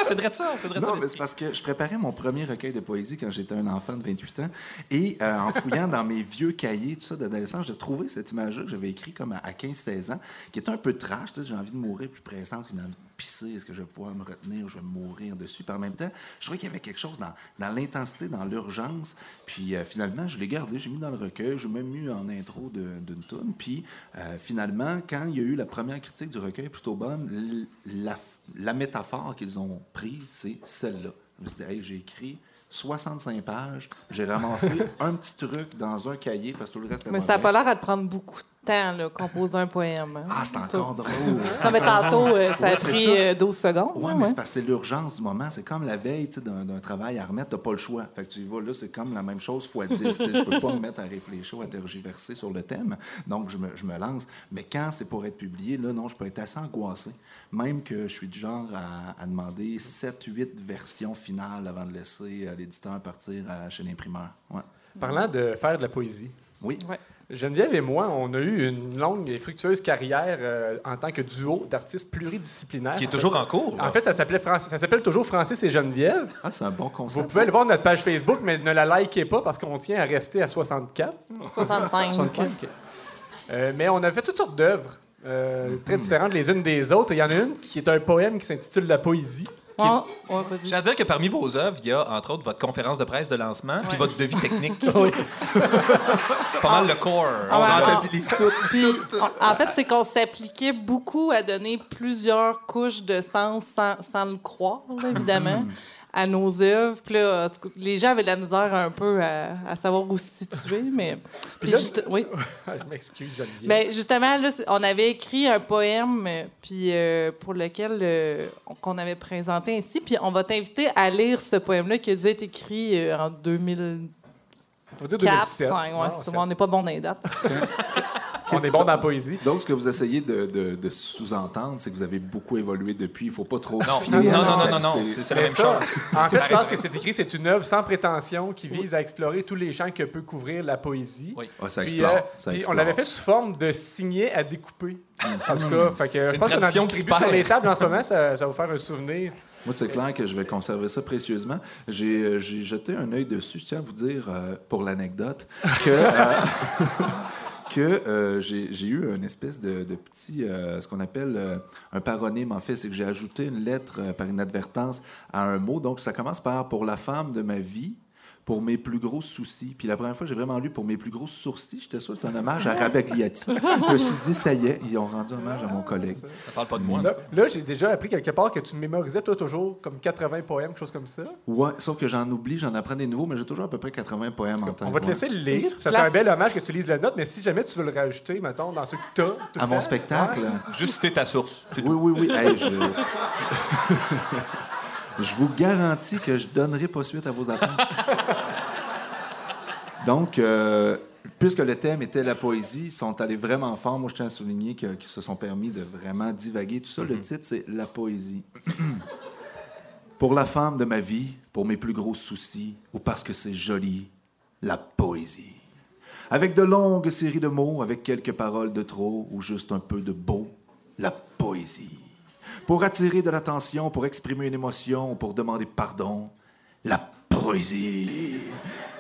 c'est vrai de ça. C'est vrai de ça.
Non, mais c'est parce que je préparais mon premier recueil de poésie quand j'étais un enfant de 28 ans. Et euh, en fouillant dans mes vieux cahiers, tout ça, d'adolescence, j'ai trouvé cette image-là que j'avais écrite comme à, à 15-16 ans, qui était un peu trash. J'ai envie de mourir plus pressante qu'une envie de pisser. Est-ce que je vais pouvoir me retenir je vais mourir dessus? Puis en même temps, je trouvais qu'il y avait quelque chose dans, dans l'intensité, dans l'urgence. Puis euh, finalement, je l'ai gardé, j'ai mis dans le recueil, j'ai même mis en intro d'une tune. Puis euh, finalement, quand il y a eu la première critique du recueil plutôt bonne, la, la métaphore qu'ils ont prise, c'est celle-là. Je me suis dit, hey, j'ai écrit 65 pages, j'ai ramassé un petit truc dans un cahier parce que tout le reste est
Mais ça n'a pas l'air à te prendre beaucoup de temps, là, composer un poème. hein.
Ah, c'est encore drôle.
Ça fait tantôt, euh, ça a
Ouais,
pris
ça.
euh, 12 secondes.
Oui,
là,
mais
ouais.
c'est parce que c'est l'urgence du moment. C'est comme la veille d'un travail à remettre, tu n'as pas le choix. Fait que tu y vas là, c'est comme la même chose fois 10. tu sais, Je peux pas me mettre à réfléchir ou à tergiverser sur le thème. Donc, je me, je me lance. Mais quand c'est pour être publié, là, non, je peux être assez angoissé. Même que je suis du genre à, à demander 7-8 versions finales avant de laisser euh, l'éditeur partir à- chez l'imprimeur. Ouais.
Parlant de faire de la poésie.
Oui.
Ouais.
Geneviève et moi, on a eu une longue et fructueuse carrière euh, en tant que duo d'artistes pluridisciplinaires.
Qui est toujours en cours.
En fait, ça s'appelait Francis- ça s'appelle toujours Francis et Geneviève.
Ah, c'est un bon
Vous
concept.
pouvez aller voir notre page Facebook, mais ne la likez pas parce qu'on tient à rester à 64.
65.
65. Euh, mais on a fait toutes sortes d'œuvres euh, très différentes les unes des autres. Et Il y en a une qui est un poème qui s'intitule La poésie.
Ouais, ouais, vas-y.
J'ai à dire que parmi vos œuvres, il y a entre autres votre conférence de presse de lancement puis votre devis technique.
Oui.
Pas mal le core.
Ah,
On
ouais,
rentabilise tout.
Puis, en en fait, c'est qu'on s'appliquait beaucoup à donner plusieurs couches de sens sans, sans le croire, là, évidemment, à nos œuvres. Puis là, les gens avaient de la misère un peu à, à savoir où se situer, mais... Puis
là-
juste- oui.
Je m'excuse, Geneviève.
Ben, justement, là, on avait écrit un poème puis, euh, pour lequel euh, on- qu'on avait présenté ainsi. Puis on va t'inviter à lire ce poème-là qui a dû être écrit euh, en 2004,
Faut dire
2005.
2007.
Ouais, ça, on n'est pas bon dans les dates.
On est bon dans la poésie.
Donc, ce que vous essayez de, de- de sous-entendre, c'est que vous avez beaucoup évolué depuis. Il ne faut pas trop
Non,
se
non,
fier
non, non, non, non,
qualité.
c'est la même
ça,
chose.
En fait, je pense que c'est écrit, c'est une œuvre sans prétention qui vise à explorer tous les champs que peut couvrir la poésie.
Oui.
Ah, ça
Puis,
explore.
euh,
ça
puis
explore.
on l'avait fait sous forme de signet à découper. En tout cas, fait que je pense qu'on en distribue sur les tables en ce moment, ça, ça va vous faire un souvenir.
Moi, c'est clair que je vais conserver ça précieusement. J'ai euh, jeté un œil dessus. Je tiens à vous dire, euh, pour l'anecdote, que, euh, que euh, j'ai eu une espèce de, petit, euh, ce qu'on appelle euh, un paronyme, en fait. C'est que j'ai ajouté une lettre par inadvertance à un mot. Donc, ça commence par « pour la femme de ma vie ». Pour mes plus gros soucis. Puis la première fois que j'ai vraiment lu pour mes plus gros sourcils, j'étais sûr que c'était un hommage à Rabagliati. je me suis dit, ça y est, ils ont rendu hommage à mon collègue.
Ça parle pas de moi.
Là, là, j'ai déjà appris quelque part que tu mémorisais, toi, toujours comme 80 poèmes, quelque chose comme ça.
Ouais, sauf que j'en oublie, j'en apprends des nouveaux, mais j'ai toujours à peu près 80 poèmes en tête.
On va te
ouais.
laisser le lire. Ça serait un bel hommage que tu lises la note, mais si jamais tu veux le rajouter, mettons, dans ceux que tu as.
À mon spectacle?
Juste citer ta source.
Oui, oui, oui. Hey, je... je vous garantis que je donnerai pas suite à vos attentes. Donc, euh, puisque le thème était la poésie, ils sont allés vraiment fort. Moi, je tiens à souligner qu'ils se sont permis de vraiment divaguer. Tout ça, le titre, c'est La poésie. pour la femme de ma vie, pour mes plus gros soucis, ou parce que c'est joli, la poésie. Avec de longues séries de mots, avec quelques paroles de trop, ou juste un peu de beau, la poésie. Pour attirer de l'attention, pour exprimer une émotion, pour demander pardon, la poésie.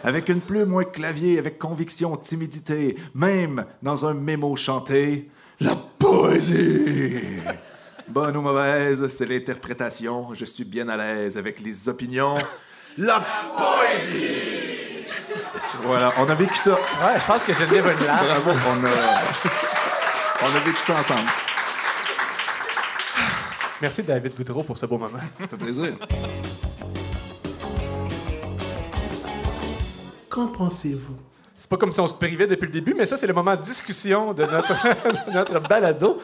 Avec une plume ou un clavier, avec conviction, timidité, même dans un mémo chanté, la poésie. Bonne ou mauvaise, c'est l'interprétation. Je suis bien à l'aise avec les opinions. La poésie. Voilà, on a vécu ça.
Ouais, je pense que a une larme.
Bravo, on a, on a vécu ça ensemble.
Merci, David Boutreau, pour ce beau moment.
Ça fait plaisir.
Qu'en pensez-vous?
C'est pas comme si on se privait depuis le début, mais ça, c'est le moment de discussion de notre, de notre balado.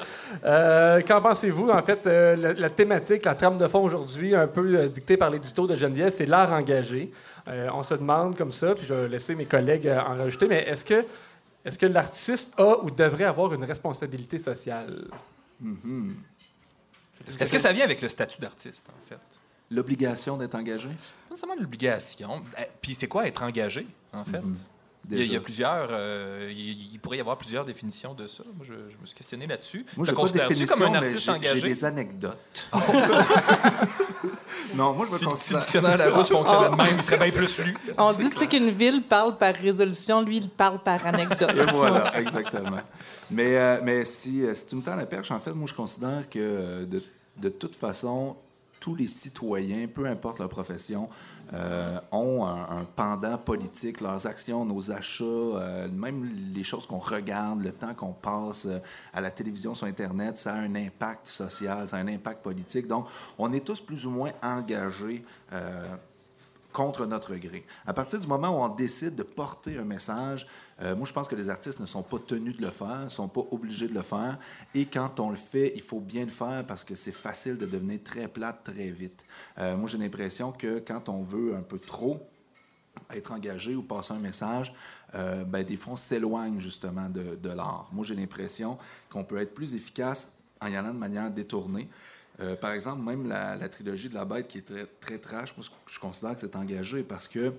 Euh, Qu'en pensez-vous? En fait, euh, la, la thématique, la trame de fond aujourd'hui, un peu euh, dictée par l'édito de Geneviève, c'est l'art engagé. Euh, on se demande comme ça, puis je vais laisser mes collègues euh, en rajouter, mais est-ce que, est que l'artiste a ou devrait avoir une responsabilité sociale?
Est-ce que ça vient avec le statut d'artiste, en fait?
L'obligation d'être engagé?
Pas nécessairement l'obligation. Euh, Puis c'est quoi être engagé, en fait? Il y, a, il y a
Déjà.
plusieurs. euh, il, il pourrait y avoir plusieurs définitions de ça. Moi, je, je me suis questionné là-dessus.
Moi,
considères-tu
définition,
comme un
mais
artiste
j'ai- j'ai
engagé?
des anecdotes. non, moi, je me
Si, si le
considère...
dictionnaire Larousse fonctionnait de même, il serait bien plus lu.
On dit tu sais, qu'une ville parle par résolution, lui, il parle par anecdote.
Et voilà, exactement. Mais, euh, mais si, euh, si tu me tends la perche, en fait, moi, je considère que euh, de, de toute façon, tous les citoyens, peu importe leur profession, euh, ont un, pendant politique. Leurs actions, nos achats, euh, même les choses qu'on regarde, le temps qu'on passe euh, à la télévision, sur Internet, ça a un impact social, ça a un impact politique. Donc, on est tous plus ou moins engagés. contre notre gré. À partir du moment où on décide de porter un message, moi, je pense que les artistes ne sont pas tenus de le faire, ne sont pas obligés de le faire. Et quand on le fait, il faut bien le faire parce que c'est facile de devenir très plate très vite. Euh, moi, j'ai l'impression que quand on veut un peu trop être engagé ou passer un message, euh, ben, des fois, on s'éloigne justement de, de l'art. Moi, j'ai l'impression qu'on peut être plus efficace en y allant de manière détournée. Euh, par exemple, même la, trilogie de la bête qui est très, très trash, je, considère que c'est engagé parce que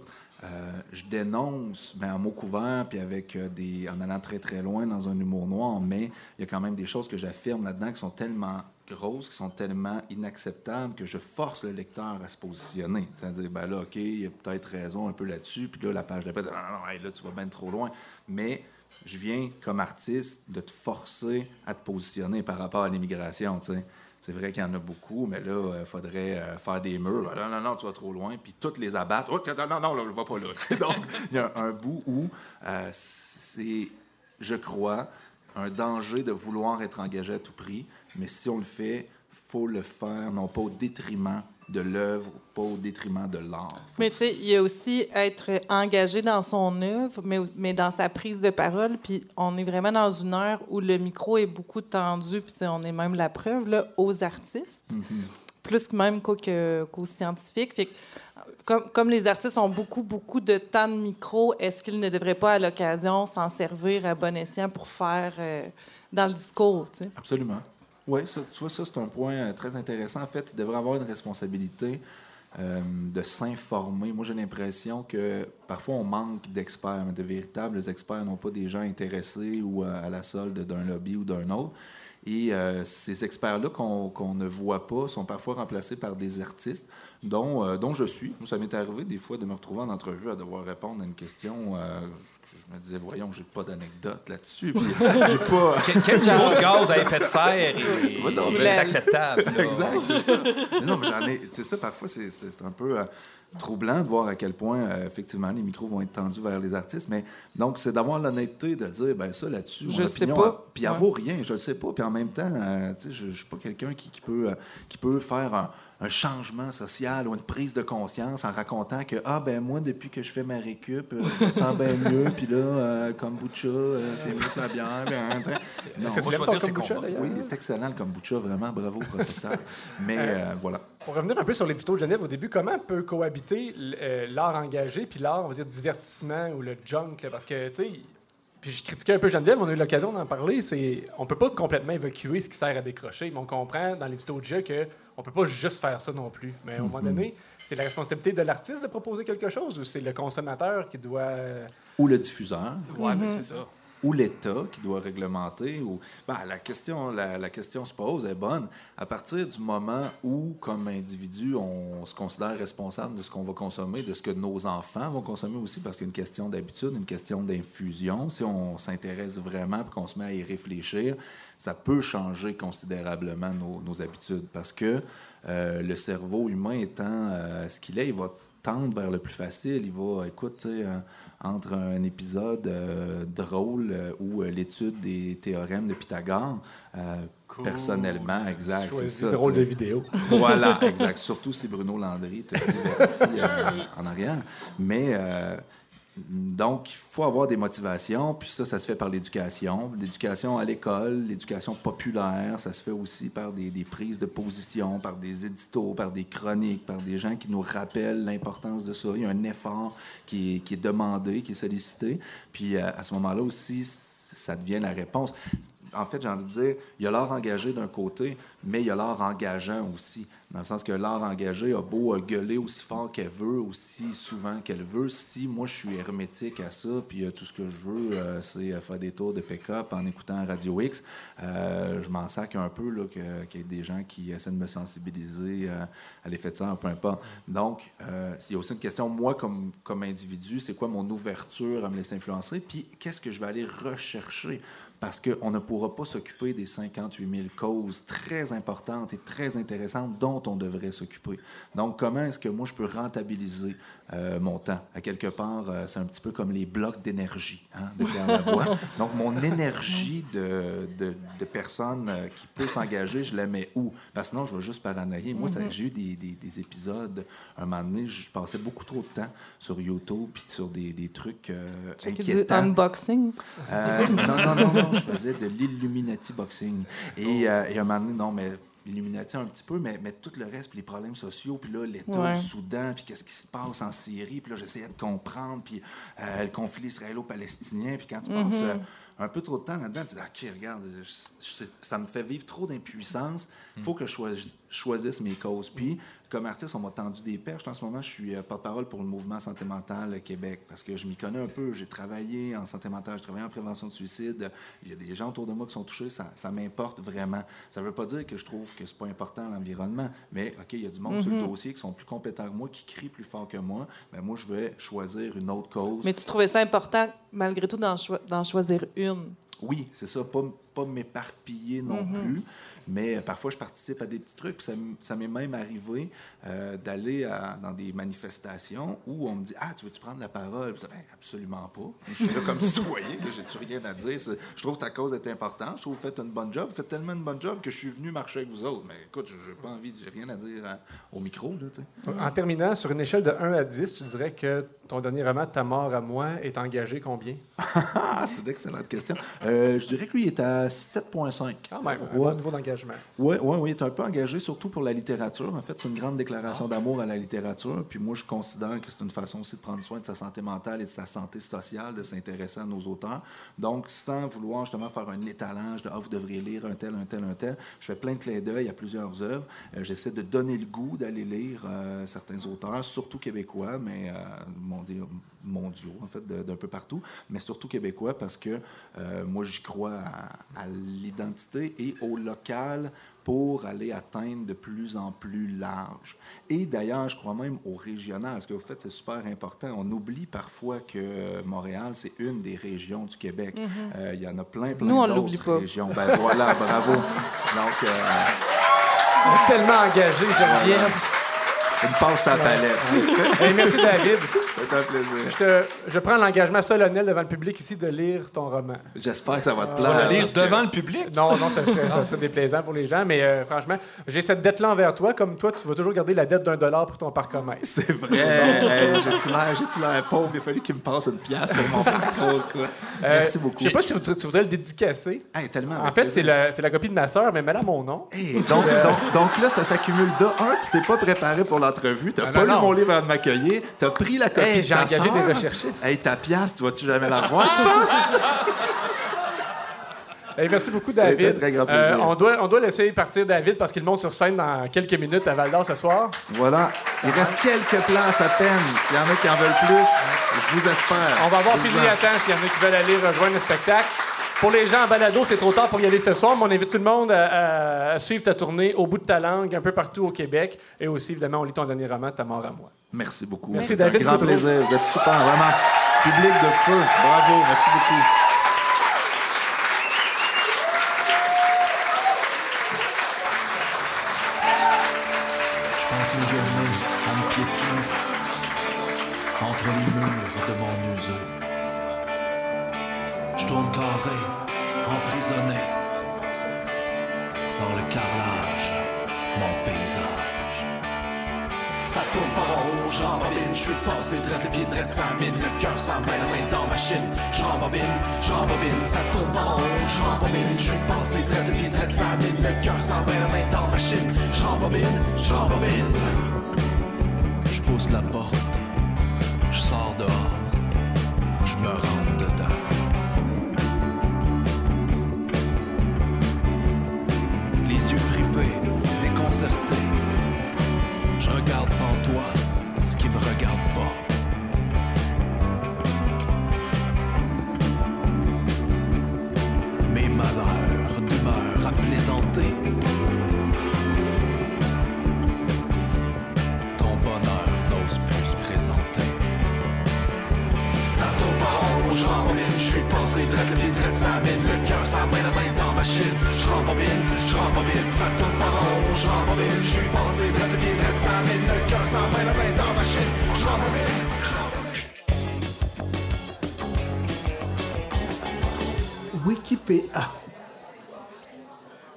je dénonce, mais en mots couverts, puis avec des, en allant très très loin dans un humour noir, mais il y a quand même des choses que j'affirme là-dedans qui sont tellement grosses, qui sont tellement inacceptables que je force le lecteur à se positionner. C'est-à-dire, ben là, OK, il y a peut-être raison un peu là-dessus, puis là, la page d'après, non, non, non, là, tu vas bien trop loin. Mais je viens, comme artiste, de te forcer à te positionner par rapport à l'immigration, tu. C'est vrai qu'il y en a beaucoup, mais là, il faudrait euh, faire des murs. Non, non, non, tu vas trop loin. Puis toutes les abattre. Oh, non, non, non, là, va pas là. Donc, il y a un, un bout où euh, c'est, je crois, un danger de vouloir être engagé à tout prix. Mais si on le fait, faut le faire, non pas au détriment de l'œuvre, pas au détriment de l'art.
Mais tu sais, il y a aussi être engagé dans son œuvre, mais, mais dans sa prise de parole. Puis on est vraiment dans une heure où le micro est beaucoup tendu, puis on est même la preuve là, aux artistes, plus que même qu'au, que- qu'aux scientifiques. Fait que, comme, comme les artistes ont beaucoup, beaucoup de temps de micro, est-ce qu'ils ne devraient pas, à l'occasion, s'en servir à bon escient pour faire euh, dans le discours, tu sais?
Absolument. Oui, ça, tu vois, ça, c'est un point euh, très intéressant. En fait, il devrait avoir une responsabilité euh, de s'informer. Moi, j'ai l'impression que parfois, on manque d'experts, de véritables experts, non pas des gens intéressés ou à, à la solde d'un lobby ou d'un autre. Et euh, ces experts-là qu'on ne voit pas sont parfois remplacés par des artistes, dont, euh, dont je suis. Moi, ça m'est arrivé des fois de me retrouver en entrevue à devoir répondre à une question. Que je me disais, voyons, j'ai pas d'anecdote là-dessus. Puis, j'ai pas.
Quel, quel niveau de gaz à effet de serre est,
Ouais, non,
est
mais-
acceptable? là?
Exact, c'est ça. Mais non, mais j'en ai. Tu sais, ça, parfois, c'est c'est- c'est un peu euh, troublant de voir à quel point, euh, effectivement, les micros vont être tendus vers les artistes. Mais donc, c'est d'avoir l'honnêteté de dire, ben ça, là-dessus, mon
Je sais
opinion,
pas.
euh, Puis, elle
Ouais.
vaut rien, je le sais pas. Puis, en même temps, euh, tu sais, je, je suis pas quelqu'un qui, qui peut, euh, qui peut faire un, un changement social ou une prise de conscience en racontant que, ah, ben moi, depuis que je fais ma récup, euh, je me sens bien mieux. Puis là, euh, kombucha, euh, c'est mieux que la bière. ben. Non,
que aimes ton
choisir
kombucha,
oui, il est excellent le kombucha, vraiment, bravo, prospecteur. Mais euh, voilà.
Pour revenir un peu sur l'édito de Genève au début, comment peut cohabiter euh, l'art engagé puis l'art, on va dire, divertissement ou le junk? là? parce que, tu sais, puis je critiquais un peu Geneviève, on a eu l'occasion d'en parler, c'est on peut pas complètement évacuer ce qui sert à décrocher, mais on comprend dans l'édito de jeu que on peut pas juste faire ça non plus. Mais à un moment donné, c'est la responsabilité de l'artiste de proposer quelque chose ou c'est le consommateur qui doit...
Ou le diffuseur.
Ouais, mais c'est ça.
Ou l'État qui doit réglementer. Ou... Ben, la, question, la, question se pose, est bonne. À partir du moment où, comme individu, on se considère responsable de ce qu'on va consommer, de ce que nos enfants vont consommer aussi, parce qu'il y a une question d'habitude, une question d'infusion. Si on s'intéresse vraiment et qu'on se met à y réfléchir, ça peut changer considérablement nos, nos habitudes. Parce que euh, le cerveau humain étant euh, ce qu'il est, il va tendre vers le plus facile. Il va, écoute, entre un épisode euh, drôle euh, ou euh, l'étude des théorèmes de Pythagore, euh, personnellement, exact, c'est ça.
drôle de vidéo.
Voilà, exact. Surtout si Bruno Landry te divertit euh, en arrière. Mais euh, donc, il faut avoir des motivations, puis ça, ça se fait par l'éducation. L'éducation à l'école, l'éducation populaire, ça se fait aussi par des, prises de position, par des éditos, par des chroniques, par des gens qui nous rappellent l'importance de ça. Il y a un effort qui est, qui demandé, qui est sollicité. Puis euh, à ce moment-là aussi, ça devient la réponse. En fait, j'ai envie de dire, il y a l'art engagé d'un côté, mais il y a l'art engageant aussi. Dans le sens que l'art engagé a beau euh, gueuler aussi fort qu'elle veut, aussi souvent qu'elle veut. Si moi, je suis hermétique à ça, puis euh, tout ce que je veux, euh, c'est faire des tours de pick-up en écoutant Radio X, je m'en sac un peu qu'il y ait des gens qui essaient de me sensibiliser à l'effet de serre, peu importe. Donc, il y a aussi une question, moi, comme, comme individu, c'est quoi mon ouverture à me laisser influencer, puis qu'est-ce que je vais aller rechercher? Parce qu'on ne pourra pas s'occuper des 58 000 causes très importantes et très intéressantes dont on devrait s'occuper. Donc, comment est-ce que moi, je peux rentabiliser euh, mon temps? À quelque part, euh, c'est un petit peu comme les blocs d'énergie hein. Donc, mon énergie de, de, de personne euh, qui peut s'engager, je la mets où? Parce que sinon, je vais juste paranoïer. Moi, ça- j'ai eu des, des- des épisodes, un moment donné, je passais beaucoup trop de temps sur YouTube puis sur des, des trucs
Checker du
inquiétants.
unboxing?
Non, non, non, non, je faisais de l'Illuminati Boxing. Et, euh, et à un moment donné, non, mais Illuminati un petit peu, mais, mais tout le reste, puis les problèmes sociaux, puis là, l'État
Ouais.
du Soudan, puis qu'est-ce qui se passe en Syrie, puis là, j'essayais de comprendre, puis euh, le conflit israélo-palestinien, puis quand tu passes euh, un peu trop de temps là-dedans, tu dis, OK, regarde, je- je- ça me fait vivre trop d'impuissance, il faut que je choisisse, choisisse mes causes. Puis, comme artiste, on m'a tendu des perches. En ce moment, je suis euh, porte-parole pour le mouvement Santé mentale Québec parce que je m'y connais un peu. J'ai travaillé en santé mentale, j'ai travaillé en prévention de suicide. Il y a des gens autour de moi qui sont touchés, ça, ça m'importe vraiment. Ça ne veut pas dire que je trouve que c'est pas important l'environnement, mais OK, il y a du monde sur le dossier qui sont plus compétents que moi, qui crient plus fort que moi. Mais moi, je vais choisir une autre cause.
Mais tu trouvais ça important, malgré tout, d'en choisir une?
Oui, c'est ça, pas, pas m'éparpiller non plus. Mais euh, parfois, je participe à des petits trucs. puis Ça, m'est même arrivé euh, d'aller dans des manifestations où on me dit Ah, tu veux-tu prendre la parole Puis Ben, Absolument pas. Je suis là comme citoyen, que j'ai-tu rien à dire? Je trouve que ta cause est importante. Je trouve que vous faites une bonne job. Vous faites tellement une bonne job que je suis venu marcher avec vous autres. Mais écoute, j'ai pas envie, j'ai rien à dire à- au micro. Là.
En terminant, sur une échelle de 1 à 10, tu dirais que ton dernier roman, Ta mort à moi, est engagé combien?
Ah, c'est une excellente question. Euh, je dirais que lui, il est à 7,5.
Quand même, un
Ouais.
bon niveau d'engagement. Engagement.
Oui, oui, oui, est un peu engagé, surtout pour la littérature. En fait, c'est une grande déclaration d'amour à la littérature. Puis moi, je considère que c'est une façon aussi de prendre soin de sa santé mentale et de sa santé sociale, de s'intéresser à nos auteurs. Donc, sans vouloir justement faire un étalage de « Ah, vous devriez lire un tel, un tel, un tel », je fais plein de clins d'œil à plusieurs œuvres. Euh, J'essaie de donner le goût d'aller lire euh, certains auteurs, surtout québécois, mais euh, mondiaux, mondiaux, en fait, d'un peu partout, mais surtout québécois parce que euh, moi, j'y crois à, à l'identité et au local pour aller atteindre de plus en plus large. Et d'ailleurs, je crois même au régional. Ce que vous faites, c'est super important. On oublie parfois que Montréal, c'est une des régions du Québec. Euh, Il y en a plein, plein.
Nous, on l'oublie
d'autres
pas.
régions. Ben voilà, bravo. Donc, euh,
Tellement engagé, Geneviève.
une passe à la palette.
Merci, David.
C'est un plaisir.
Je, te- je prends l'engagement solennel devant le public ici de lire ton roman.
J'espère que ça va te
Tu
plaire.
vas le lire
que-
devant le public?
Non, non, ça serait, ça serait déplaisant pour les gens, mais euh, franchement, j'ai cette dette-là envers toi. Comme toi, tu vas toujours garder la dette d'un dollar pour ton parcomètre.
C'est vrai. Hey, J'ai-tu l'air, j'ai-tu l'air pauvre? Il a fallu qu'il me passe une pièce pour mon parcours. Quoi.
Euh,
Merci beaucoup.
Je sais pas si tu, tu voudrais le dédicacer.
Hey, tellement
En fait, c'est la, c'est la copie de ma sœur, mais mets-la mon nom.
Hey, donc, donc, donc là, ça s'accumule de un, tu t'es pas préparé pour l'entrevue, t'as
Ah,
pas
non,
lu
non.
mon livre avant de m'accueillir, t'as pris la copie
Hey, j'ai engagé des recherchistes.
Hey, ta pièce, tu vas-tu jamais la revoir, tu penses?
Hey, merci beaucoup, David.
un très grand plaisir.
Euh, on, doit, on doit laisser partir David parce qu'il monte sur scène dans quelques minutes à Val d'Or ce soir.
Voilà. Il reste quelques places à peine. S'il y en a qui en veulent plus, je vous espère.
On va fini
en-
à temps s'il y en a qui veulent aller rejoindre le spectacle. Pour les gens en balado, c'est trop tard pour y aller ce soir, mais on invite tout le monde à, à- à suivre ta tournée au bout de ta langue, un peu partout au Québec. Et aussi, évidemment, on lit ton dernier roman, Ta mort à moi.
Merci beaucoup.
Merci,
C'est
David
un grand plaisir. Vous êtes super, vraiment. Public de feu. Bravo. Merci beaucoup.
Suis passé traite le pied, traite sa mine, le cœur sans main, la main dans ma machine. Je rembobine, je rembobine, ça tourne pas rond, je rembobine, je suis passé traite le pied, traite sa mine, le cœur sans main, la main dans ma machine. Je rembobine, je rembobine. Je pousse la porte,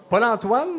Paul-Antoine.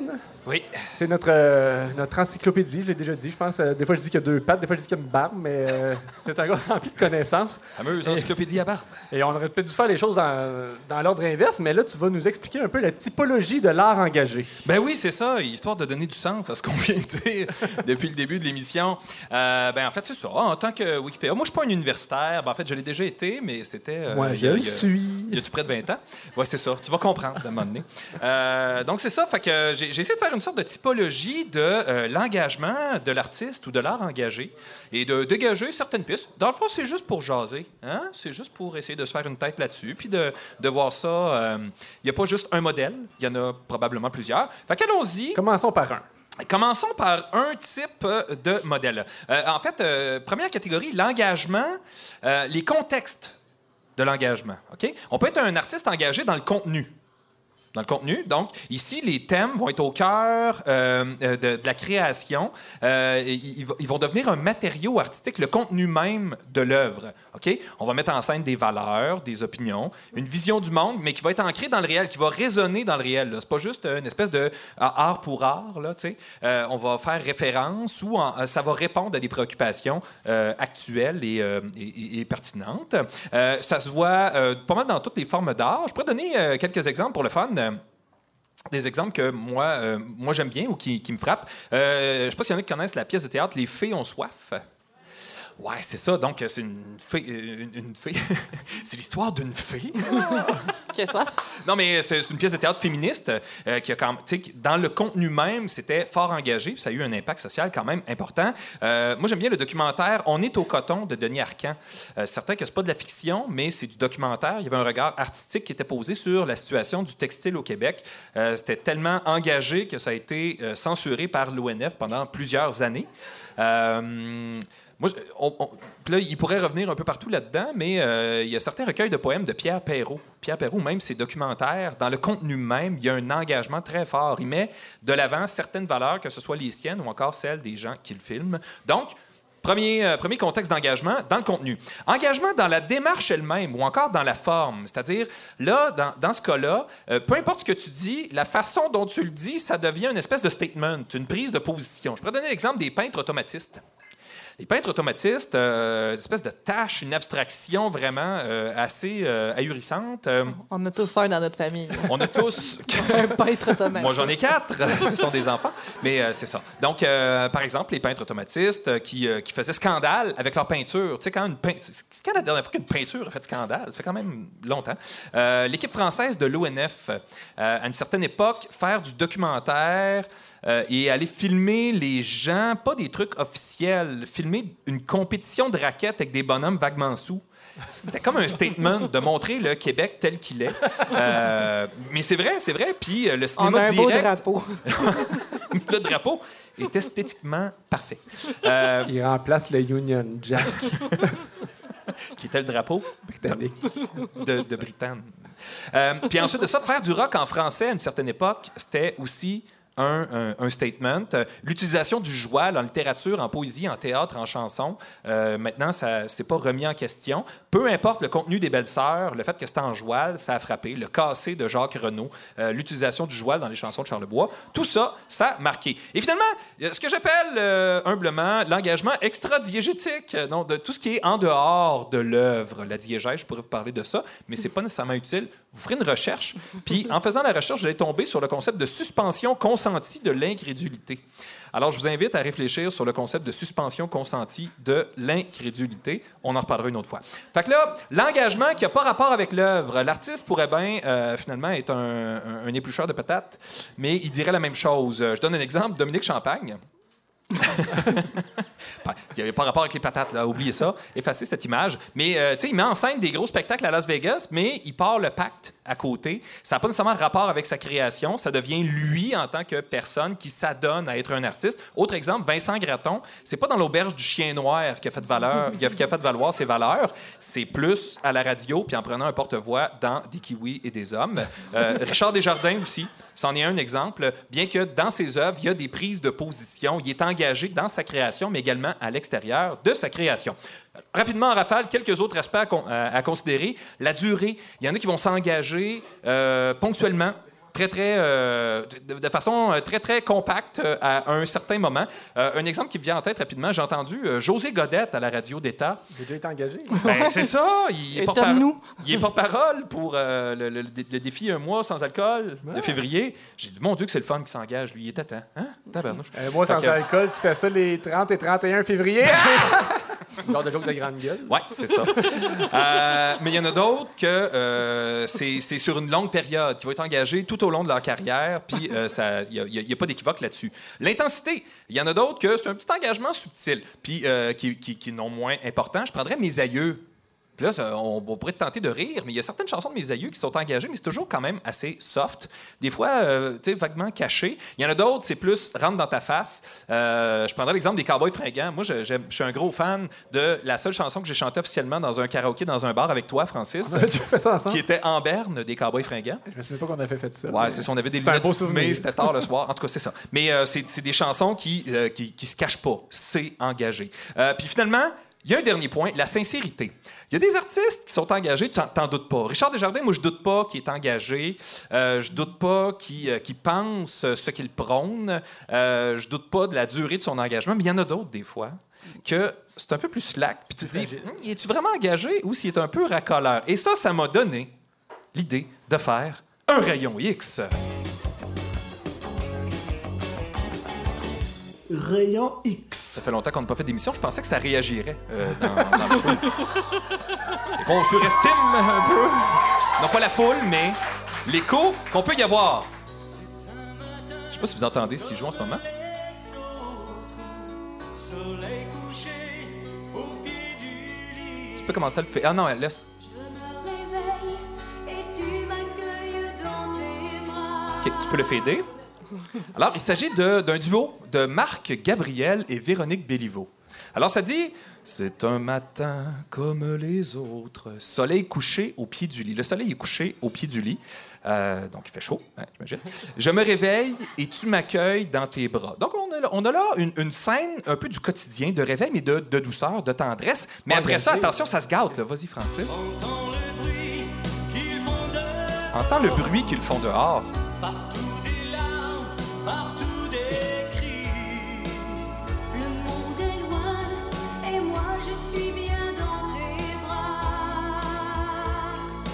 C'est notre, euh, notre encyclopédie, je l'ai déjà dit, je pense. Euh, des fois, je dis qu'il y a deux pattes, des fois, je dis qu'il y a une barbe, mais euh, c'est un gars rempli de connaissances.
Fameuse encyclopédie à barbe.
Et on aurait peut-être dû faire les choses dans, dans l'ordre inverse, mais là, tu vas nous expliquer un peu la typologie de l'art engagé.
Ben oui, c'est ça, histoire de donner du sens à ce qu'on vient de dire depuis le début de l'émission. Euh, ben en fait, c'est ça. En tant que Wikipédia, moi, je suis pas un universitaire. Ben, en fait, je l'ai déjà été, mais c'était.
Moi, je le suis.
Il y a tout près de 20 ans. Oui, c'est ça. Tu vas comprendre à un moment donné. Donc, c'est ça. Fait que j'ai essayé de faire une sorte de typologie de euh, l'engagement de l'artiste ou de l'art engagé et de dégager certaines pistes. Dans le fond, c'est juste pour jaser. Hein? C'est juste pour essayer de se faire une tête là-dessus puis de, de voir ça. euh, Il n'y a pas juste un modèle. Il y en a probablement plusieurs. Fait qu'allons-y.
Commençons par un.
Commençons par un type euh, de modèle. Euh, en fait, euh, première catégorie, l'engagement, euh, les contextes de l'engagement. OK? On peut être un artiste engagé dans le contenu. Dans le contenu. Donc, ici, les thèmes vont être au cœur euh, euh, de, la création. Euh, ils, vont devenir un matériau artistique, le contenu même de l'œuvre. OK? On va mettre en scène des valeurs, des opinions, une vision du monde, mais qui va être ancrée dans le réel, qui va résonner dans le réel. C'est pas juste une espèce de art pour art. Là. Euh, on va faire référence ou ça va répondre à des préoccupations actuelles et, pertinentes. Ça se voit pas mal dans toutes les formes d'art. Je pourrais donner quelques exemples pour le fun. Euh, des exemples que moi, euh, moi j'aime bien ou qui, me frappent. Euh, je ne sais pas s'il y en a qui connaissent la pièce de théâtre Les Fées ont soif. Ouais, c'est ça. Donc, euh, c'est une fée. euh, Une, une fée. c'est l'histoire d'une fée.
Qu'est-ce soif?
Non, mais c'est c'est une pièce de théâtre féministe euh, qui a quand qui- dans le contenu même, c'était fort engagé, puis ça a eu un impact social quand même important. Euh, moi, j'aime bien le documentaire On est au coton de Denis Arcand. Euh, c'est certain que c'est pas de la fiction, mais c'est du documentaire. Il y avait un regard artistique qui était posé sur la situation du textile au Québec. Euh, c'était tellement engagé que ça a été euh, censuré par l'ONF pendant plusieurs années. Euh, il pourrait revenir un peu partout là-dedans, mais euh, il y a certains recueils de poèmes de Pierre Perrault. Pierre Perrault, même ses documentaires, dans le contenu même, il y a un engagement très fort. Il met de l'avant certaines valeurs, que ce soit les siennes ou encore celles des gens qui le filment. Donc, Premier, euh, premier contexte d'engagement dans le contenu. Engagement dans la démarche elle-même ou encore dans la forme. C'est-à-dire, là, dans, dans ce cas-là, euh, peu importe ce que tu dis, la façon dont tu le dis, ça devient une espèce de statement, une prise de position. Je pourrais donner l'exemple des peintres automatistes. Les peintres automatistes, euh, une espèce de tâche, une abstraction vraiment euh, assez euh, ahurissante.
On a tous un dans notre famille.
on a tous
un peintre automatique.
moi, j'en ai quatre. Ce sont des enfants. Mais c'est ça. Donc, par exemple, les peintres automatistes qui, qui faisaient scandale avec leur peinture. Tu sais, quand une peinture. C'est quand la dernière fois qu'une peinture a fait scandale? Ça fait quand même longtemps. L'équipe française de l'ONF, à une certaine époque, faire du documentaire. Euh, et aller filmer les gens, pas des trucs officiels, filmer une compétition de raquettes avec des bonhommes vaguement sous. C'était comme un statement de montrer le Québec tel qu'il est. Euh, mais c'est vrai, c'est vrai. Puis euh, le
On
cinéma
a un beau drapeau.
le drapeau est esthétiquement parfait. Euh,
Il remplace le Union Jack
qui était le drapeau
britannique.
de, de Britanne. Euh, puis ensuite de ça, faire du rock en français à une certaine époque, c'était aussi un, statement. Euh, L'utilisation du joual en littérature, en poésie, en théâtre, en chanson, euh, maintenant, ça c'est pas remis en question. Peu importe le contenu des belles-sœurs, le fait que c'est en joual, ça a frappé. Le cassé de Jacques Renaud, euh, l'utilisation du joual dans les chansons de Charlebois, tout ça, ça a marqué. Et finalement, ce que j'appelle euh, humblement l'engagement extra-diégétique, de tout ce qui est en dehors de l'œuvre. La diégèse, je pourrais vous parler de ça, mais c'est pas nécessairement utile. Vous ferez une recherche, puis en faisant la recherche, vous allez tomber sur le concept de suspension consentie de l'incrédulité. Alors, je vous invite à réfléchir sur le concept de suspension consentie de l'incrédulité. On en reparlera une autre fois. Fait que là, l'engagement qui n'a pas rapport avec l'œuvre. L'artiste pourrait bien, euh, finalement, être un, éplucheur de patates, mais il dirait la même chose. Euh, Je donne un exemple. Dominique Champagne. Il n'y avait pas rapport avec les patates, là. Oubliez ça. Effacez cette image. Mais, euh, tu sais, il met en scène des gros spectacles à Las Vegas, mais il part le pacte à côté. Ça n'a pas nécessairement rapport avec sa création. Ça devient lui en tant que personne qui s'adonne à être un artiste. Autre exemple, Vincent Gratton. C'est pas dans l'auberge du chien noir qui a fait, valeur, qui a, fait valoir ses valeurs. C'est plus à la radio, puis en prenant un porte-voix dans Des kiwis et des hommes. Euh, Richard Desjardins aussi. C'en est un exemple. Bien que dans ses œuvres, il y a des prises de position. Il est engagé dans sa création, mais également à l'extérieur de sa création. Rapidement, en rafale, quelques autres aspects à, con- à- à considérer. La durée. Il y en a qui vont s'engager euh, ponctuellement. Très, très, euh, de, de façon euh, très, très compacte euh, à un certain moment. Euh, un exemple qui me vient en tête rapidement, j'ai entendu euh, José Godette à la radio d'État.
J'ai déjà été engagé.
Ben, c'est ça. Il est, porte-par-
Étonne-nous.
il est porte-parole pour euh, le, le- le défi Un mois sans alcool de février. J'ai dit, mon Dieu, que c'est le fun qui s'engage. Lui, il était temps. Hein? Tabarnouche.
Euh, moi, sans
que-
alcool, tu fais ça les 30 et 31 février. Genre de joke de grande gueule.
Oui, c'est ça. Euh, mais il y en a d'autres que euh, c'est sur une longue période, qui vont être engagés tout au long de leur carrière, puis euh, il n'y a, pas d'équivoque là-dessus. L'intensité, il y en a d'autres que c'est un petit engagement subtil, puis euh, qui, qui, qui non moins important. Je prendrais mes aïeux. Puis là, ça- on, on pourrait tenter de rire, mais il y a certaines chansons de mes aïeux qui sont engagées, mais c'est toujours quand même assez soft. Des fois, euh, tu sais, vaguement caché. Il y en a d'autres, c'est plus rentre dans ta face. Euh, je prendrais l'exemple des Cowboys fringants. Moi, je, suis un gros fan de la seule chanson que j'ai chantée officiellement dans un karaoké, dans un bar avec toi, Francis,
On fait ça ensemble?
qui était en berne des Cowboys fringants.
Je me souviens pas qu'on avait fait ça.
Ouais,
mais
c'est ça. On avait des lunettes
souvenir.
c'était tard le soir. En tout cas, c'est ça. Mais euh, c'est c'est des chansons qui, qui, qui se cachent pas. C'est engagé. Puis finalement, il y a un dernier point, la sincérité. Il y a des artistes qui sont engagés, t'en doutes pas. Richard Desjardins, moi, je doute pas qu'il est engagé. Euh, je doute pas qu'il euh, pense ce qu'il prône. Euh, je doute pas de la durée de son engagement. Mais il y en a d'autres, des fois, que c'est un peu plus slack. Puis tu te dis, Hum, es-tu vraiment engagé ou s'il est un peu racoleur? Et ça, ça m'a donné l'idée de faire un rayon X.
Rayon
Ça
X.
fait longtemps qu'on n'a pas fait d'émission. Je pensais que ça réagirait euh, dans, le surestime un peu. Non pas la foule, mais l'écho qu'on peut y avoir. Je sais pas si vous entendez ce qui joue en ce moment. Tu peux commencer à le faire. Ah non, laisse.
Je me réveille et tu m'accueilles dans tes bras.
OK, tu peux le fader. Alors, il s'agit d'un duo de Marc Gabriel et Véronique Béliveau. Alors, ça dit C'est un matin comme les autres, soleil couché au pied du lit. Le soleil est couché au pied du lit, Euh, donc il fait chaud, hein, j'imagine. Je me réveille et tu m'accueilles dans tes bras. Donc, on a là, on a là une, une scène un peu du quotidien, de réveil, mais de, de douceur, de tendresse. Mais après ça, attention, ça se gâte. Vas-y, Francis. Entends le bruit qu'ils font dehors.
Le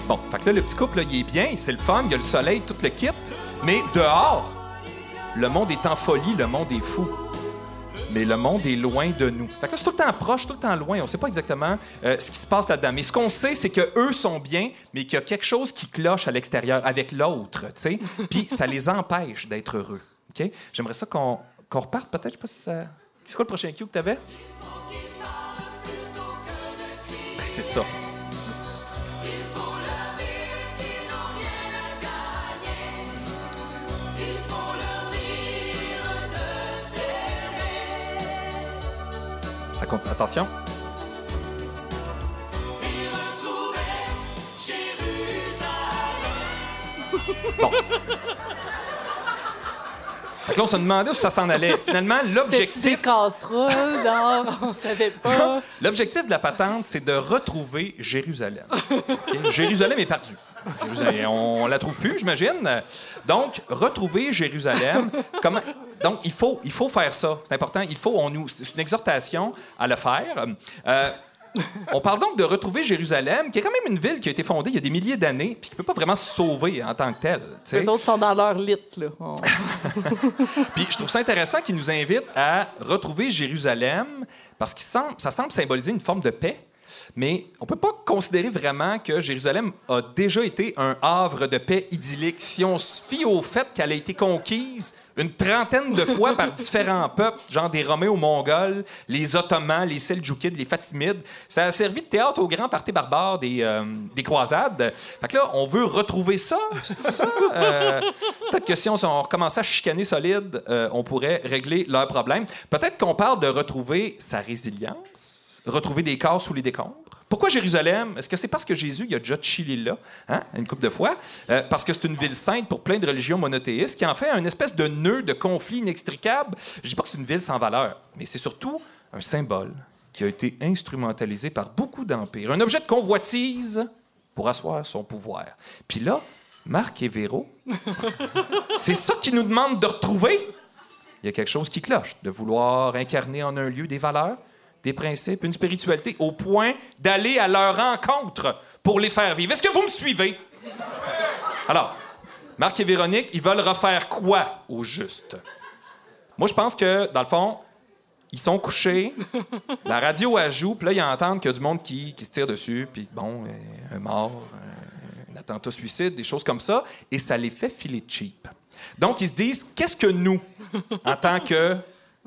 Bon, fait que là, le petit couple, là, il est bien, c'est le fun, il y a le soleil, tout le kit. Mais dehors, le monde est en folie, le monde est fou. Mais le monde est loin de nous. Fait que là, c'est tout le temps proche, tout le temps loin. On sait pas exactement euh, ce qui se passe là-dedans. Mais ce qu'on sait, c'est que eux sont bien, mais qu'il y a quelque chose qui cloche à l'extérieur avec l'autre, tu sais. Puis ça les empêche d'être heureux. OK? J'aimerais ça qu'on reparte, peut-être. Je sais pas si ça... C'est quoi le prochain cue que tu avais? Ben, c'est ça. Attention. Bon. Là, on se demandait où ça s'en allait. Finalement, l'objectif...
casseroles, non, on savait pas.
L'objectif de la patente, c'est de retrouver Jérusalem. Jérusalem est perdue. Jérusalem, on la trouve plus, j'imagine. Donc, retrouver Jérusalem. Comment... Donc, il faut, il faut faire ça. C'est important. Il faut, on nous, c'est une exhortation à le faire. Euh, on parle donc de retrouver Jérusalem, qui est quand même une ville qui a été fondée il y a des milliers d'années, puis qui ne peut pas vraiment se sauver en tant que telle.
Les autres sont dans leur lit, là. On-
Puis je trouve ça intéressant qu'il nous invite à retrouver Jérusalem parce que ça semble symboliser une forme de paix. Mais on peut pas considérer vraiment que Jérusalem a déjà été un havre de paix idyllique. Si on se fie au fait qu'elle a été conquise une trentaine de fois par différents peuples, genre des Romains aux Mongols, les Ottomans, les Seldjoukides, les Fatimides, ça a servi de théâtre au grand parti barbare des, euh, des croisades. Fait que là, on veut retrouver ça. ça? Euh, Peut-être que si on, on recommençait à chicaner solide, euh, on pourrait régler leurs problèmes. Peut-être qu'on parle de retrouver sa résilience, retrouver des corps sous les décombres. Pourquoi Jérusalem? Est-ce que c'est parce que Jésus il a déjà chillé là, hein, une couple de fois? Euh, parce que c'est une ville sainte pour plein de religions monothéistes qui en fait un espèce de nœud de conflit inextricable. Je dis pas que c'est une ville sans valeur, mais c'est surtout un symbole qui a été instrumentalisé par beaucoup d'empires. Un objet de convoitise pour asseoir son pouvoir. Puis là, Marc et Véro, c'est ça qu'ils nous demandent de retrouver? Il y a quelque chose qui cloche, de vouloir incarner en un lieu des valeurs, des principes, une spiritualité, au point d'aller à leur rencontre pour les faire vivre. Est-ce que vous me suivez? Alors, Marc et Véronique, ils veulent refaire quoi au juste? Moi, je pense que, dans le fond, ils sont couchés, la radio elle joue, puis là, ils entendent qu'il y a du monde qui, qui se tire dessus, puis bon, euh, un mort, euh, un attentat suicide, des choses comme ça, et ça les fait filer cheap. Donc, ils se disent, qu'est-ce que nous, en tant que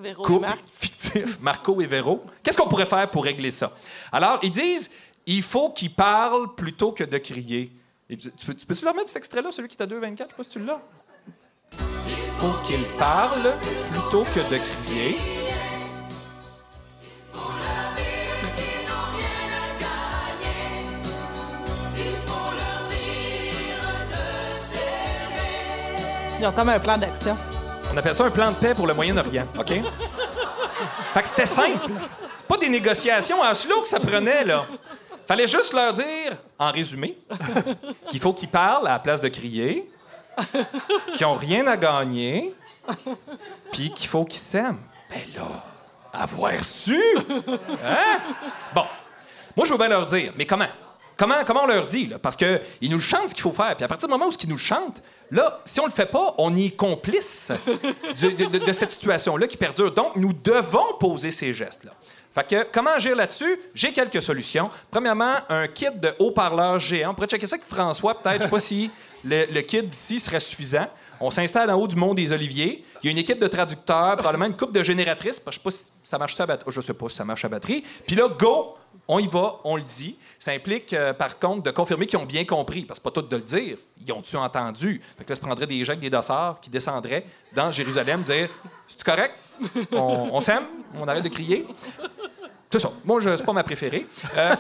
Véro et
couple
Marc.
fictif, Marco et Véro, qu'est-ce qu'on pourrait faire pour régler ça? Alors, ils disent, il faut qu'ils parlent plutôt que de crier. Et tu, tu peux- tu peux-tu leur mettre cet extrait-là, celui qui à 2,24? Je sais pas si tu l'as. Il faut qu'ils parlent plutôt que de crier.
Ils ont comme un plan d'action.
On appelle ça un plan de paix pour le Moyen-Orient, OK? fait que c'était simple. Pas des négociations en slow que ça prenait, là. Fallait juste leur dire, en résumé, qu'il faut qu'ils parlent à la place de crier, qu'ils ont rien à gagner, puis qu'il faut qu'ils s'aiment. Ben là, avoir su! Hein? Bon. Moi, je veux bien leur dire, mais comment? Comment, on leur dit? là? Parce qu'ils nous chantent ce qu'il faut faire. Puis à partir du moment où ils nous chantent, là, si on le fait pas, on y est complice de, cette situation-là qui perdure. Donc, nous devons poser ces gestes-là. Fait que, comment agir là-dessus? J'ai quelques solutions. Premièrement, un kit de haut-parleurs géant. On pourrait checker ça avec François, peut-être. Je sais pas si le, kit d'ici serait suffisant. On s'installe en haut du Mont des Oliviers. Il y a une équipe de traducteurs, probablement une coupe de génératrices. Je sais pas si ça marche à batterie. Je sais pas si ça marche à batterie. Puis là, go! On y va, on le dit. Ça implique, euh, par contre, de confirmer qu'ils ont bien compris, parce que pas tout de le dire. Ils ont-tu entendu? Fait que là, se prendrait des gens des dossards qui descendraient dans Jérusalem, dire C'est correct? On, s'aime? On arrête de crier? C'est ça. Moi, je- c'est pas ma préférée. Euh,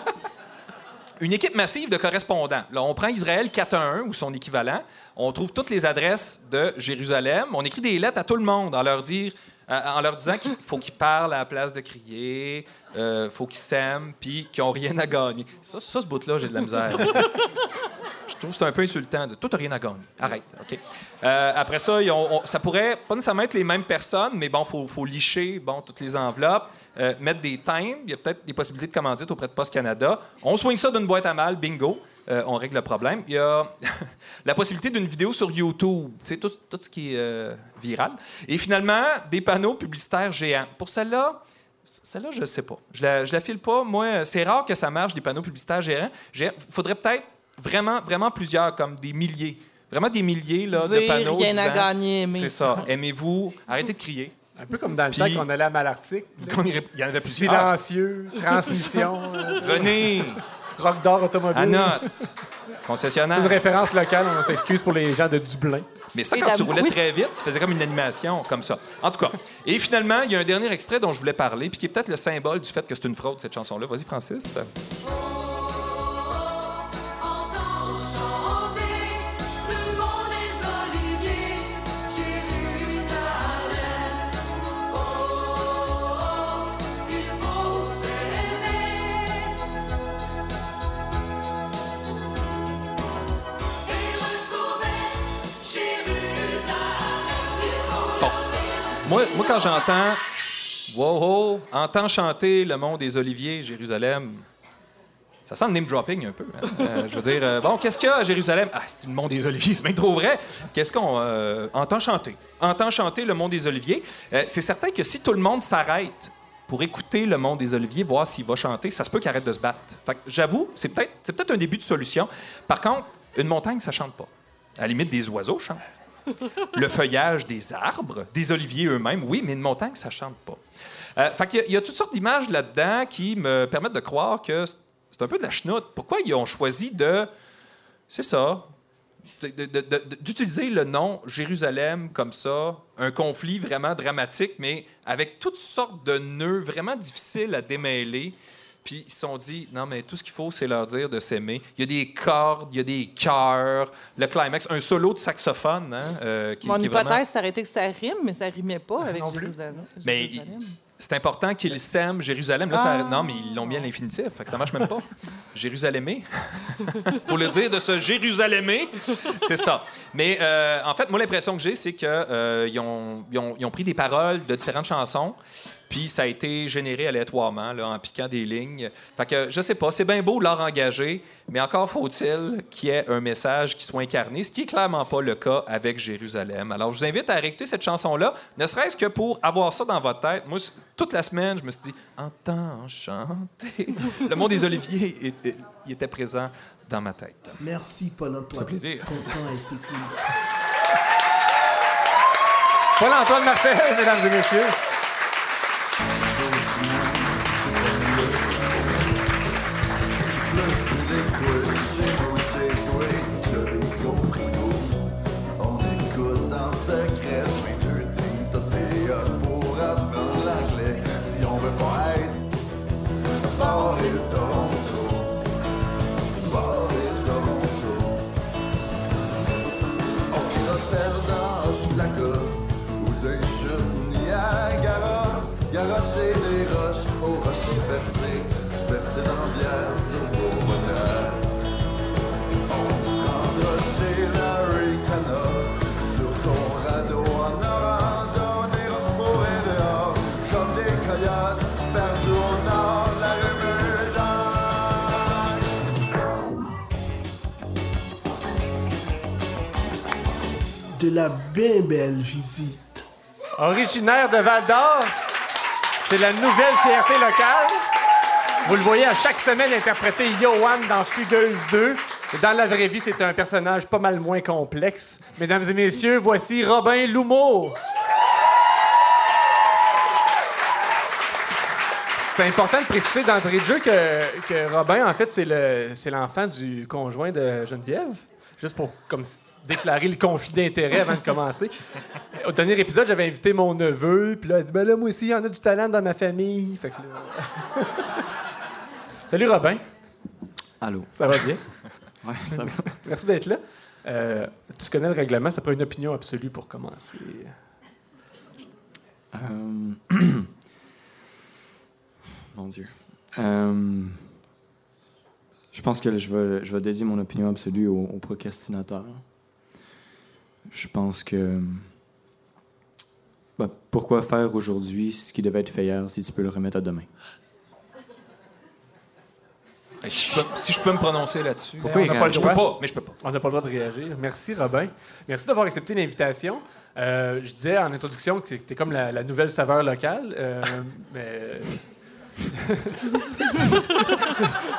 une équipe massive de correspondants. Là, on prend Israël 411 ou son équivalent. On trouve toutes les adresses de Jérusalem. On écrit des lettres à tout le monde en leur, dire, en leur disant qu'il faut qu'ils parlent à la place de crier, euh, faut qu'ils s'aiment, puis qu'ils n'ont rien à gagner. Ça, ça ce bout-là, j'ai de la misère. Je trouve que c'est un peu insultant. de Toi, t'as rien à gagner. Arrête. OK. Euh, après ça, ça pourrait pas nécessairement être les mêmes personnes, mais bon, faut, faut licher bon, toutes les enveloppes, euh, mettre des timbres. Il y a peut-être des possibilités de commandite auprès de Post Canada. On soigne ça d'une boîte à mal, bingo. Euh, on règle le problème. Il y a la possibilité d'une vidéo sur YouTube, tu sais, tout, tout ce qui est euh, viral. Et finalement, des panneaux publicitaires géants. Pour celle-là, celle-là, je ne sais pas. Je la, je la file pas. Moi, c'est rare que ça marche, des panneaux publicitaires géants. Il faudrait peut-être vraiment, vraiment plusieurs, comme des milliers. Vraiment des milliers là, de panneaux.
rien à
disant,
gagner, aimer.
C'est ça. Aimez-vous? Arrêtez de crier.
Un peu comme dans le
Puis-
temps qu'on allait à Malartic.
Il y en avait plusieurs.
Silencieux, transmission, euh,
Venez.
Rock d'or automobile.
À note.
C'est
Concessionnaire.
une référence locale, on s'excuse pour les gens de Dublin.
Mais ça, quand tu roulais
Oui.
très vite, tu faisais comme une animation, comme ça. En tout cas. Et finalement, il y a un dernier extrait dont je voulais parler, puis qui est peut-être le symbole du fait que c'est une fraude, cette chanson-là. Vas-y, Francis. Moi, moi quand j'entends Wow, entends chanter le mont des Oliviers, Jérusalem, ça sent le name dropping un peu. hein. Euh, je veux dire, euh, bon, qu'est-ce qu'il y a Jérusalem? Ah, c'est le mont des Oliviers, c'est bien trop vrai. Qu'est-ce qu'on euh, entend chanter? Entend chanter le mont des Oliviers. C'est certain que si tout le monde s'arrête pour écouter le mont des Oliviers, voir s'il va chanter, ça se peut qu'il arrête de se battre. J'avoue, c'est peut-être c'est peut-être un début de solution. Par contre, une montagne, ça chante pas. À la limite, des oiseaux chantent. Le feuillage des arbres, des oliviers eux-mêmes, oui, mais une montagne, ça chante pas. Euh, fait qu'il y il y, a toutes sortes d'images là-dedans qui me permettent de croire que c'est un peu de la chenoute. Pourquoi ils ont choisi de. C'est ça. D'utiliser le nom Jérusalem comme ça, un conflit vraiment dramatique, mais avec toutes sortes de nœuds vraiment difficiles à démêler. Puis ils se sont dit, non, mais tout ce qu'il faut, c'est leur dire de s'aimer. Il y a des cordes, il y a des chœurs, le climax, un solo de saxophone. Hein, euh, qui,
Mon
qui
hypothèse,
vraiment-
ça aurait été que ça rime, mais ça rimait pas avec
non plus.
Jérusalem.
Mais
Jérusalem.
c'est important qu'ils s'aiment, Jérusalem. Là, ça-
Ah.
non, mais ils l'ont mis à l'infinitif, fait que ça marche même pas. Jérusalemé. Pour le dire de ce Jérusalemé, c'est ça. Mais euh, en fait, moi, l'impression que j'ai, c'est qu'ils ont, ils ont, ils ont pris des paroles de différentes chansons, puis ça a été généré aléatoirement, là, en piquant des lignes. Fait que, je sais pas, c'est bien beau l'art engagé, mais encore faut-il qu'il y ait un message qui soit incarné, ce qui est clairement pas le cas avec Jérusalem. Alors, je vous invite à réécouter cette chanson-là, ne serait-ce que pour avoir ça dans votre tête. Moi, toute la semaine, je me suis dit, entends chanter. Le mot des oliviers était, il était présent dans ma tête.
Merci, Paul-Antoine.
Ça fait plaisir.
Paul-Antoine Martel, mesdames et messieurs.
On se rend chez la ricanade. Sur ton radeau en or, dans des refroids dehors. Comme des caillottes, partout au la humeur d'or.
De la bien belle visite.
Originaire de Val-d'Or, c'est la nouvelle fierté locale. Vous le voyez à chaque semaine interpréter Yohan dans Fugueuse 2. Et dans la vraie vie, c'est un personnage pas mal moins complexe. Mesdames et messieurs, voici Robin Loumeau. C'est important de préciser d'entrée de jeu que, que Robin, en fait, c'est le- c'est l'enfant du conjoint de Geneviève. Juste pour comme, déclarer le conflit d'intérêts avant de commencer. Au dernier épisode, j'avais invité mon neveu, puis là, il dit Ben là, moi aussi, il y en a du talent dans ma famille. Fait que là- Salut Robin,
Allô?
ça va bien?
Ouais, ça va.
Merci d'être là. Euh, tu connais le règlement, ça prend une opinion absolue pour commencer.
Euh, Mon Dieu. Euh, Je pense que je vais, je vais dédier mon opinion absolue au, au procrastinateur. Je pense que. bah, pourquoi faire aujourd'hui ce qui devait être fait hier si tu peux le remettre à demain?
Si je, peux, si je peux me prononcer là-dessus.
Pourquoi
on n'a pas le
je
droit?
peux pas,
mais je peux pas.
On n'a pas le droit de réagir. Merci, Robin. Merci d'avoir accepté l'invitation. Euh, je disais en introduction que tu es comme la, la nouvelle saveur locale. euh, mais...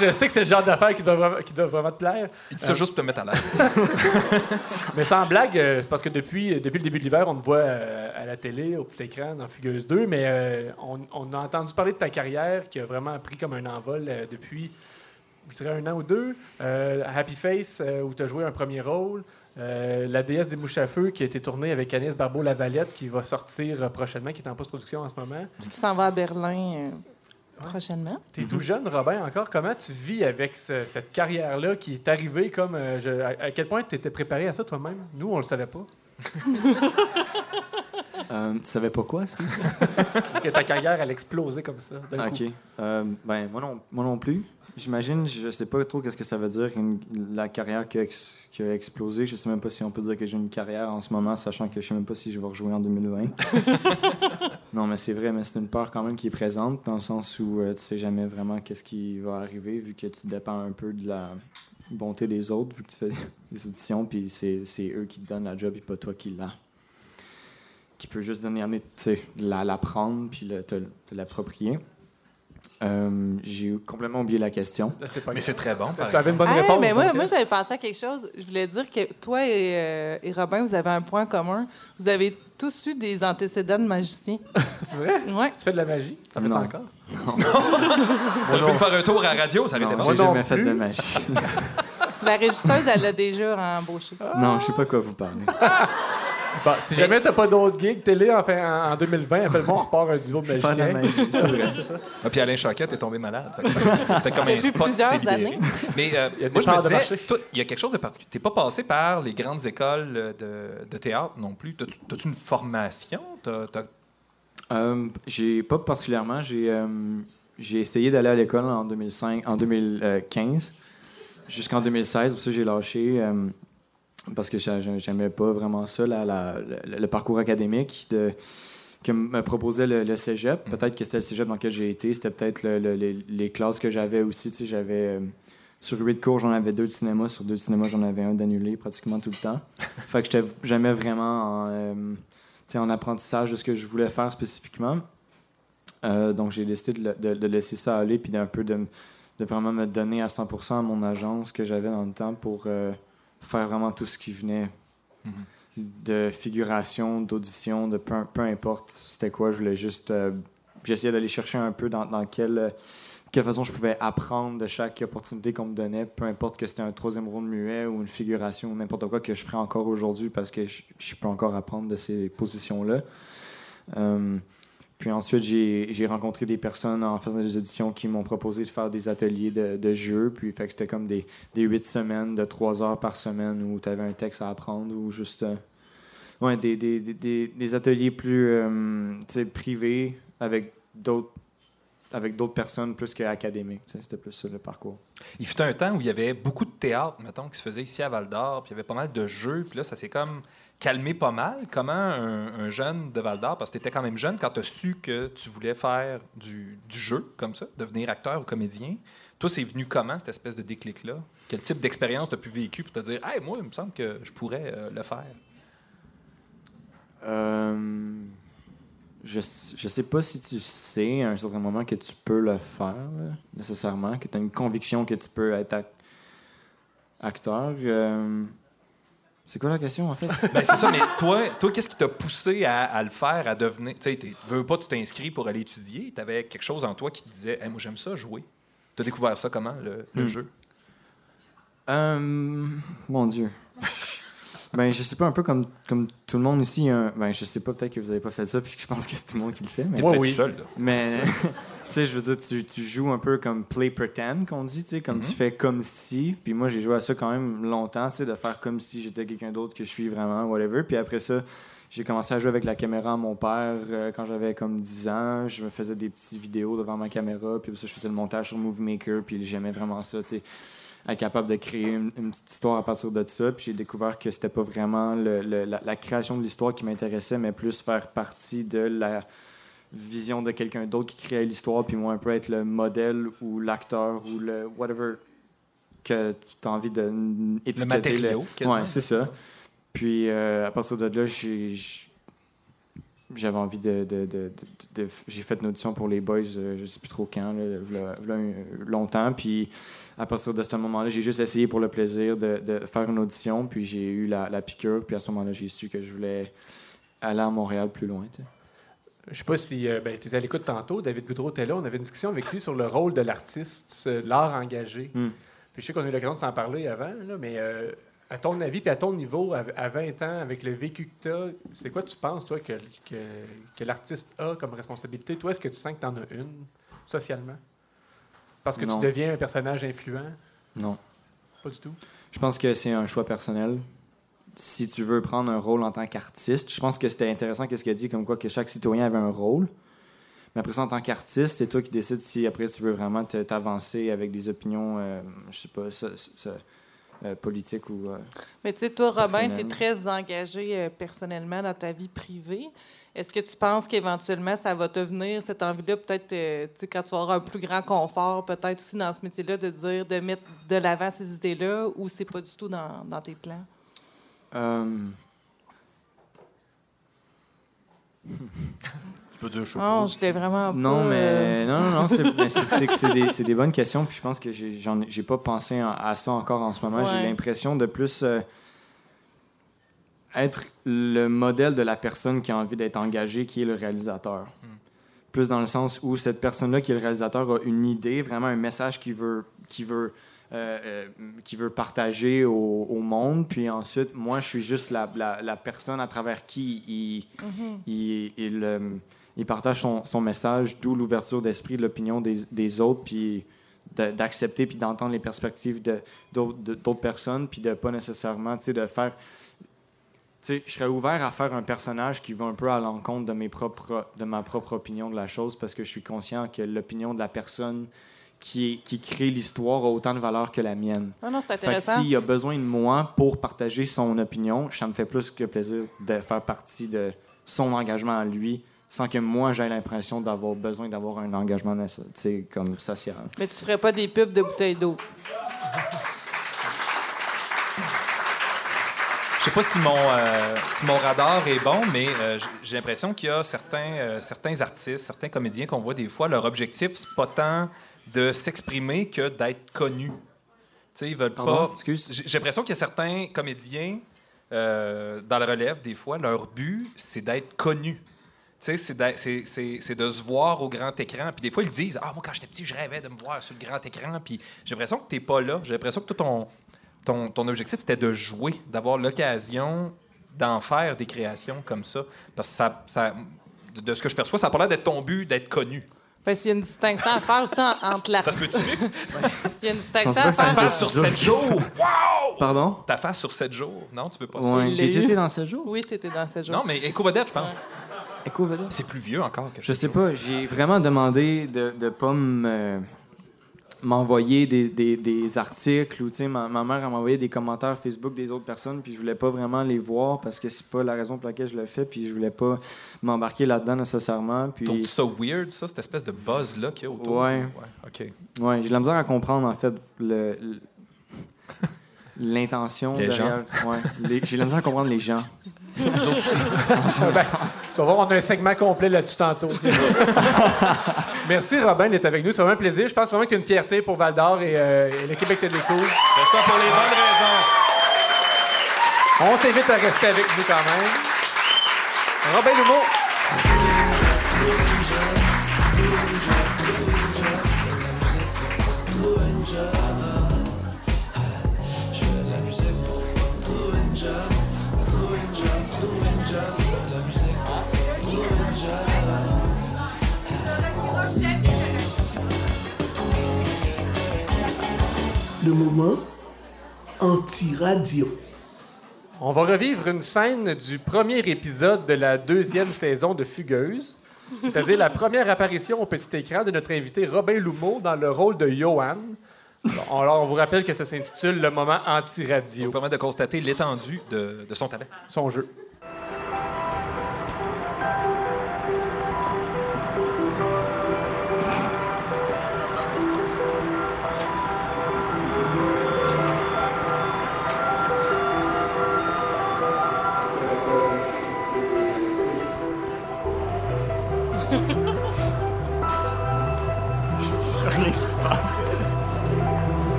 je sais que c'est le genre d'affaire qui doit, vraiment, qui doit vraiment te plaire.
Il dit ça
Euh,
juste pour te mettre à l'aise.
Mais sans blague, euh, c'est parce que depuis, depuis le début de l'hiver, on te voit euh, à la télé, au petit écran, dans Fugueuse 2, mais on, on a entendu parler de ta carrière qui a vraiment pris comme un envol depuis, je dirais, un an ou deux. Euh, Happy Face, euh, où tu as joué un premier rôle. Euh, la déesse des mouches à feu, qui a été tournée avec Agnès Barbeau-Lavalette, qui va sortir euh, prochainement, qui est en post-production en ce moment.
Puis qui s'en va à Berlin euh, prochainement.
Tu es tout jeune, Robin, encore. Comment tu vis avec ce- cette carrière-là qui est arrivée comme. euh, je- à, à quel point tu étais préparé à ça toi-même? Nous, on le savait pas.
Euh, tu savais pas quoi, excuse?
que? Ta carrière, elle explosait comme ça. d'un
Ok.
coup.
Euh, ben, moi non, moi non plus. J'imagine, je sais pas trop qu'est-ce que ça veut dire, une- la carrière qui a, ex- qui a explosé. Je sais même pas si on peut dire que j'ai une carrière en ce moment, sachant que je sais même pas si je vais rejouer en 2020. non, mais c'est vrai, mais c'est une peur quand même qui est présente, dans le sens où euh, tu sais jamais vraiment qu'est-ce qui va arriver, vu que tu dépends un peu de la bonté des autres, vu que tu fais des auditions, puis c'est eux qui te donnent la job et pas toi qui l'a. Qui peut juste donner, tu sais, la, la prendre, puis le- te, te l'approprier. Euh, J'ai complètement oublié la question.
Mais c'est très bon.
Tu avais une bonne
Hey,
réponse.
mais moi, moi j'avais pensé à quelque chose. Je voulais dire que toi et, euh, et Robin, vous avez un point commun. Vous avez tous eu des antécédents de magicien.
C'est vrai?
Ouais.
Tu fais de la magie? Ça fait
Non.
encore?
T'aurais pu me faire un tour à la radio, ça aurait été
Non,
bon.
j'ai
non
jamais fait
plus.
de magie.
La régisseuse, elle l'a déjà embauché.
non, je sais pas quoi vous parlez.
Bon, si jamais t'as pas d'autres gigs télé enfin, en, en 2020, appelle-moi, on repart un duo de magiciens.
magie, c'est vrai.
Ah, puis Alain Choquette est tombé malade. T'as comme un spot
plusieurs années.
Mais euh,
Il y a des
moi, je me disais, toi, il y a quelque chose de particulier. T'es pas passé par les grandes écoles euh, de, de théâtre non plus. T'as-tu t'as-tu une formation? T'as- t'as-
Euh, j'ai pas particulièrement. J'ai euh, j'ai essayé d'aller à l'école en 2005, en 2015 jusqu'en 2016. Pour ça, j'ai lâché euh, parce que j'a- j'a- j'aimais pas vraiment ça, la- la- le, le parcours académique de, que me proposait le, le cégep. Peut-être que c'était le cégep dans lequel j'ai été. C'était peut-être le- le- les, les classes que j'avais aussi. Tu sais, j'avais. euh, sur huit cours, j'en avais deux de cinéma. Sur deux de cinéma, j'en avais un d'annulé pratiquement tout le temps. fait que j'étais jamais vraiment en, euh, tu sais, en apprentissage de ce que je voulais faire spécifiquement. Euh, donc, j'ai décidé de, le- de- de laisser ça aller puis d'un peu de, vraiment me donner à 100% à mon agence que j'avais dans le temps pour euh, faire vraiment tout ce qui venait de figuration, d'audition, de peu, peu importe c'était quoi. Je voulais juste. euh, J'essayais d'aller chercher un peu dans, dans quelle, euh, quelle façon je pouvais apprendre de chaque opportunité qu'on me donnait, peu importe que c'était un troisième rôle muet ou une figuration ou n'importe quoi que je ferais encore aujourd'hui parce que je, je peux encore apprendre de ces positions-là. Euh, puis ensuite, j'ai rencontré des personnes en faisant des auditions qui m'ont proposé de faire des ateliers de, de jeu. Puis fait que c'était comme des, huit semaines de trois heures par semaine où tu avais un texte à apprendre ou juste. euh, ouais, des, des, des, des, ateliers plus euh, privés avec d'autres avec d'autres personnes plus qu'académiques. C'était plus ça le parcours.
Il fut un temps où il y avait beaucoup de théâtre, mettons, qui se faisait ici à Val d'Or, puis il y avait pas mal de jeux, puis là, ça s'est comme calmé pas mal. Comment un, un jeune de Val d'Or, parce que tu étais quand même jeune quand tu as su que tu voulais faire du, jeu comme ça, devenir acteur ou comédien, toi, c'est venu comment, cette espèce de déclic-là? Quel type d'expérience tu as pu vécu pour te dire, hey, moi, il me semble que je pourrais euh, le faire?
Euh, je, je sais pas si tu sais à un certain moment que tu peux le faire, nécessairement, que tu as une conviction que tu peux être ac- acteur. Euh, c'est quoi la question, en fait?
Ben, c'est ça, mais toi, toi qu'est-ce qui t'a poussé à, à le faire, à devenir. Tu sais, veux pas, tu t'inscris pour aller étudier. Tu avais quelque chose en toi qui te disait, Hey, moi, j'aime ça jouer. Tu as découvert ça comment, le, le
Hmm.
jeu?
Euh, mon Dieu. Ben, je sais pas, un peu comme, comme tout le monde ici. un- ben, je sais pas, peut-être que vous avez pas fait ça, puis que je pense que c'est tout le monde qui le fait. Mais,
oui.
seul, là.
mais tu sais, je veux dire, tu, tu joues un peu comme play pretend, qu'on dit, tu sais, comme tu fais comme si. Puis moi, j'ai joué à ça quand même longtemps, tu sais, de faire comme si j'étais quelqu'un d'autre que je suis vraiment, whatever. Puis après ça, j'ai commencé à jouer avec la caméra à mon père euh, quand j'avais comme 10 ans. Je me faisais des petites vidéos devant ma caméra, puis après ça, je faisais le montage sur Movie Maker, puis j'aimais vraiment ça, tu sais être capable de créer une, une petite histoire à partir de ça. Puis j'ai découvert que c'était pas vraiment le- le- la, la création de l'histoire qui m'intéressait, mais plus faire partie de la vision de quelqu'un d'autre qui créait l'histoire, puis moi un peu être le modèle ou l'acteur ou le whatever que tu as envie de
Le matériau, quasiment.
Ouais, c'est ça. Puis euh, à partir de là, j'ai j'avais envie de, de- de- de- de- j'ai fait une audition pour les boys euh, je sais plus trop quand là, longtemps puis à partir de ce moment-là j'ai juste essayé pour le plaisir de, faire une audition puis j'ai eu la, la piqûre puis à ce moment-là j'ai su que je voulais aller à Montréal plus loin tu sais.
Je sais pas si euh, ben, tu étais à l'écoute tantôt. David Goudreau était là. On avait une discussion avec lui sur le rôle de l'artiste, l'art engagé.
Hmm.
Puis je sais qu'on a eu l'occasion de s'en parler avant, là, mais euh, à ton avis, puis à ton niveau, à, à 20 ans, avec le vécu que tu as, c'est quoi tu penses, toi, que, que, que l'artiste a comme responsabilité? Toi, est-ce que tu sens que tu en as une, socialement? Parce que
Non.
tu deviens un personnage influent?
non
Pas du tout?
Je pense que c'est un choix personnel. Si tu veux prendre un rôle en tant qu'artiste, je pense que c'était intéressant qu'est-ce qu'il a dit, comme quoi que chaque citoyen avait un rôle. Mais après ça, en tant qu'artiste, c'est toi qui décides si après tu veux vraiment t'avancer avec des opinions, euh, je sais pas, ça- ça- euh, politiques ou. euh,
Mais tu sais, toi, Robin, tu es très engagé euh, personnellement dans ta vie privée. Est-ce que tu penses qu'éventuellement, ça va te venir, cette envie-là, peut-être, euh, tu sais, quand tu auras un plus grand confort, peut-être aussi dans ce métier-là, de dire, de mettre de l'avant ces idées-là, ou c'est pas du tout dans, dans tes plans?
euh,
peux dire, je
Non,
pas.
je l'ai vraiment pas.
Non,
euh,
mais non, non, non, c'est mais c'est- c'est que c'est des, c'est des bonnes questions. Puis je pense que j'ai j'en ai- j'ai pas pensé en- à ça encore en ce moment. J'ai l'impression de plus euh, être le modèle de la personne qui a envie d'être engagée, qui est le réalisateur. Plus dans le sens où cette personne-là, qui est le réalisateur, a une idée, vraiment un message qu'il veut, qui veut, euh, euh, qui veut partager au, au monde. Puis ensuite, moi, je suis juste la, la, la personne à travers qui il,
mhm.
il, il, euh, il partage son, son message, d'où l'ouverture d'esprit, de l'opinion des, des autres, puis d'accepter puis d'entendre les perspectives d'autres personnes, puis de pas nécessairement, tu sais, de faire... Tu sais, je serais ouvert à faire un personnage qui va un peu à l'encontre de, mes propres, de ma propre opinion de la chose, parce que je suis conscient que l'opinion de la personne qui, qui crée l'histoire a autant de valeur que la mienne.
Ah non, c'est intéressant.
s'il a besoin de moi pour partager son opinion, ça me fait plus que plaisir de faire partie de son engagement à lui, sans que moi j'aie l'impression d'avoir besoin d'avoir un engagement comme social.
Mais tu ferais pas des pubs de bouteilles d'eau.
Je sais pas si mon, euh, si mon radar est bon, mais euh, j'ai l'impression qu'il y a certains, euh, certains artistes, certains comédiens qu'on voit des fois, leur objectif, c'est pas tant de s'exprimer que d'être connu. Tu sais, ils veulent
Pardon?
pas.
Excuse?
J'ai j'ai l'impression qu'il y a certains comédiens euh, dans le relève, des fois, leur but, c'est d'être connu. Tu sais, c'est de se voir au grand écran. Puis des fois, ils disent Ah, moi, quand j'étais petit, je rêvais de me voir sur le grand écran. Puis j'ai l'impression que tu pas là. J'ai l'impression que tout ton, ton, ton objectif, c'était de jouer, d'avoir l'occasion d'en faire des créations comme ça. Parce que ça, ça- de ce que je perçois, ça a pas l'air d'être ton but d'être connu.
Parce qu'il y a une distinction à faire aussi en- entre la.
Ça se peut-tu?
Il y a une distinction à
ça
faire.
me
face sur
dur
7
que
jours!
ça.
Wow!
Pardon?
Ta face sur 7 jours? Non, tu veux pas ça?
Ouais. Été dans 7 jours?
Oui, tu étais dans ces jours.
Non, mais Éco Vedette, je pense.
Vedette.
C'est plus vieux encore que
Je sais pas, j'ai vraiment demandé de ne pas me- m'envoyer des, des- des articles ou ma, ma mère elle m'a envoyé des commentaires Facebook des autres personnes puis je voulais pas vraiment les voir parce que c'est pas la raison pour laquelle je le fais puis je voulais pas m'embarquer là-dedans nécessairement puis
Trouves-tu ça weird, ça, cette espèce de buzz-là qu'il y a autour?
Ouais.
OK.
ouais j'ai de la misère à comprendre en fait le le- l'intention
Les
derrière ouais, les- j'ai de misère à comprendre les gens
Nous autres aussi.
Ben, tu vas voir, on a un segment complet là-dessus tantôt. Merci Robin d'être avec nous. C'est vraiment un plaisir. Je pense vraiment que tu as une fierté pour Val d'Or et, euh, et le Québec te découvre.
Fais ça pour les bonnes raisons.
On t'invite à rester avec nous quand même. Robin Lumeau.
Le moment anti-radio.
On va revivre une scène du premier épisode de la deuxième saison de Fugueuse, c'est-à-dire la première apparition au petit écran de notre invité Robin Lumeau dans le rôle de Johan. Alors, on vous rappelle que ça s'intitule Le moment
Ça
anti-radio,
vous permet de constater l'étendue de, de son talent.
son jeu.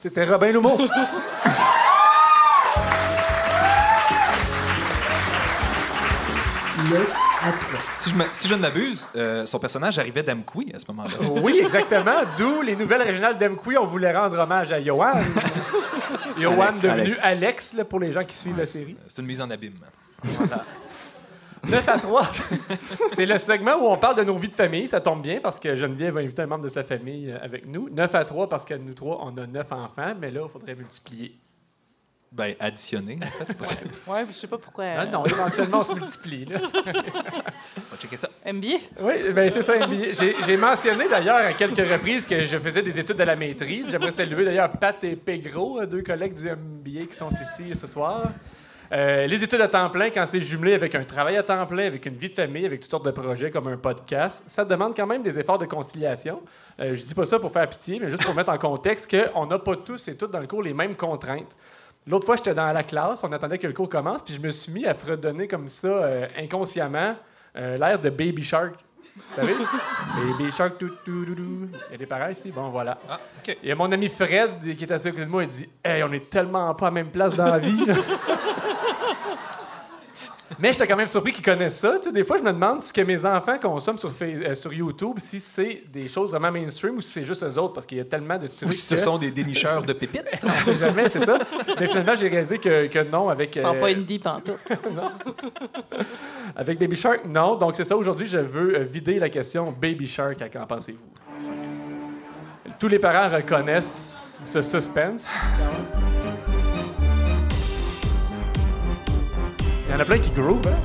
C'était Robin
3.
Si je, me- si je ne m'abuse, euh, son personnage arrivait d'Amkoui à ce moment-là.
Oui, exactement. D'où les nouvelles régionales d'Amqui. On voulait rendre hommage à Johan. Johan
Alex,
devenu
Alex.
Alex, là, pour les gens qui suivent la série.
C'est une mise en abîme.
9 à 3. C'est le segment où on parle de nos vies de famille. Ça tombe bien parce que Geneviève va inviter un membre de sa famille euh, avec nous. 9 à 3 parce que nous trois, on a 9 enfants. Mais là, il faudrait multiplier.
Ben, additionné, en fait. Pas sûr.
Ouais, je sais pas pourquoi.
Ah non, éventuellement, on se multiplie. Là.
On va checker ça.
MBA?
Oui, ben c'est ça, MBA. J'ai, j'ai mentionné d'ailleurs à quelques reprises que je faisais des études de la maîtrise. J'aimerais saluer d'ailleurs Pat et Pegro, deux collègues du MBA qui sont ici ce soir. Euh, les études à temps plein, quand c'est jumelé avec un travail à temps plein, avec une vie de famille, avec toutes sortes de projets comme un podcast, ça demande quand même des efforts de conciliation. Euh, je dis pas ça pour faire pitié, mais juste pour mettre en contexte qu'on n'a pas tous et toutes dans le cours les mêmes contraintes. L'autre fois, j'étais dans la classe, on attendait que le cours commence, puis je me suis mis à fredonner comme ça, euh, inconsciemment, euh, l'air de Baby Shark. Vous savez? Baby Shark, tout, tout, tout, tout. Il y a des parents ici? Bon, voilà.
Ah.
Il y a mon ami Fred qui est assis à côté de moi, il dit Hey, on est tellement pas à la même place dans la vie. Mais j'étais quand même surpris qu'ils connaissent ça. Tu sais, des fois, je me demande ce que mes enfants consomment sur, euh, sur YouTube, si c'est des choses vraiment mainstream ou si c'est juste eux autres, parce qu'il y a tellement de trucs.
Ou si ce
que-
sont des dénicheurs de pépites.
on sait jamais, c'est ça. Mais finalement, j'ai réalisé que, que non, avec,
Ils sont
euh,
pas indie pantoute.
avec Baby Shark, non. Donc, c'est ça. Aujourd'hui, je veux euh, vider la question Baby Shark. À qu'en pensez-vous? Tous les parents reconnaissent ce suspense. Il y en a plein qui groove, hein?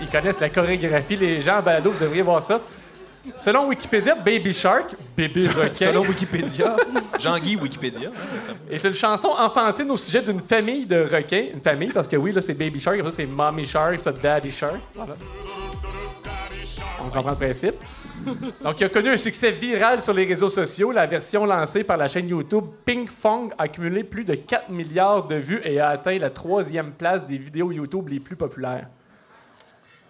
Ils connaissent la chorégraphie. Les gens en balado, vous devriez voir ça. Selon Wikipédia, Baby Shark, bébé requin,
Selon Wikipédia, Jean-Guy Wikipédia.
est une chanson enfantine au sujet d'une famille de requins. Une famille, parce que oui, là, c'est Baby Shark, après c'est Mommy Shark, ça, Daddy Shark. Voilà. On comprend le principe. Donc, il a connu un succès viral sur les réseaux sociaux. La version lancée par la chaîne YouTube Pink Fong a accumulé plus de 4 milliards de vues et a atteint la troisième place des vidéos YouTube les plus populaires.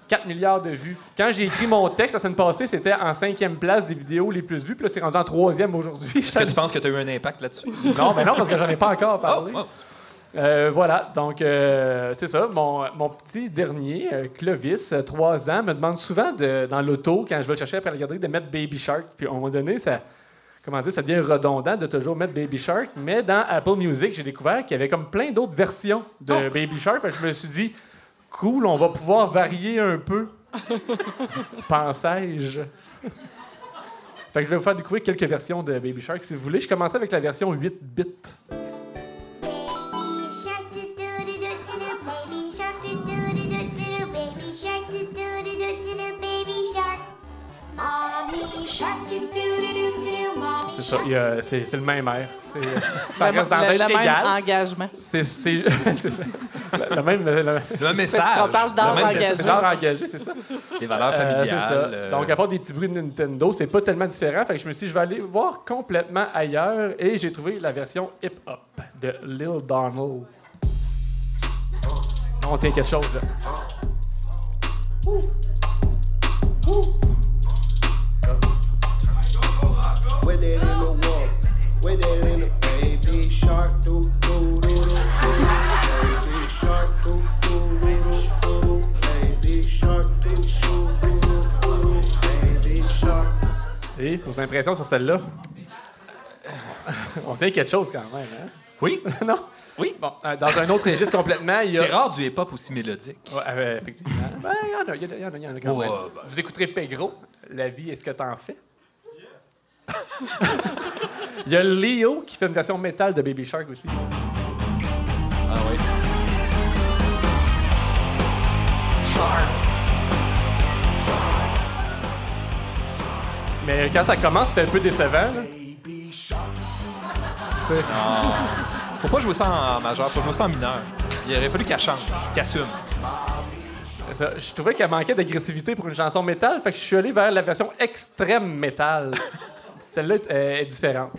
4 milliards de vues. Quand j'ai écrit mon texte la semaine passée, c'était en cinquième place des vidéos les plus vues. Puis là, c'est rendu en troisième aujourd'hui.
Est-ce que tu penses que tu as eu un impact là-dessus?
Non, mais non, parce que j'en ai pas encore
Oh,
parlé.
oh.
Euh, voilà, donc euh, c'est ça. Mon, mon petit dernier, euh, Clovis, 3 ans, me demande souvent de- dans l'auto, quand je vais le chercher après la garderie, de mettre Baby Shark. Puis à un moment donné, ça, comment dire, ça devient redondant de toujours mettre Baby Shark. Mais dans Apple Music, j'ai découvert qu'il y avait comme plein d'autres versions de Baby Shark. Fait que je me suis dit, cool, on va pouvoir varier un peu Pensais-je. fait que je vais vous faire découvrir quelques versions de Baby Shark si vous voulez. Je commence avec la version 8 bits. C'est ça, c'est c'est le même air. C'est- Ça
Le-
reste dans
le-
la
le
tête
même
égale.
engagement.
C'est c'est- le, même. Le, le-
Le message.
Parce qu'on parle d'art
le même
engagé.
c'est l'art engagé, c'est ça.
Des valeurs
Euh,
familiales.
c'est ça.
euh,
Donc, à part des petits bruits de Nintendo, c'est pas tellement différent. Fait que je me suis dit, je vais aller voir complètement ailleurs et j'ai trouvé la version hip-hop de Lil Donald. On tient quelque chose, là.
With it in the wall, with it in the baby shark, do do do do do. Baby shark, do do do do do. Baby shark, do do do do do. Baby shark.
Et vos impressions sur celle-là? On tient quelque chose quand même, hein?
Oui.
non?
Oui.
Bon, euh, dans un autre registre complètement, il y a.
C'est rare du hip-hop aussi mélodique.
Ouais, euh, effectivement. Ben, il y en a, il y en a, il y en a, il y en a quand même.
ben.
Vous écouterez Pegro, La vie, est-ce que t'en fais? Il y a Leo qui fait une version métal de Baby Shark aussi.
Ah oui.
Mais quand ça commence, c'était un peu décevant. là. Ouais.
Faut pas jouer ça en majeur, faut jouer ça en mineur. Il aurait fallu qu'elle change, qu'elle assume.
Je trouvais qu'elle manquait d'agressivité pour une chanson métal, fait que je suis allé vers la version extrême métal. Celle-là est, euh, est différente.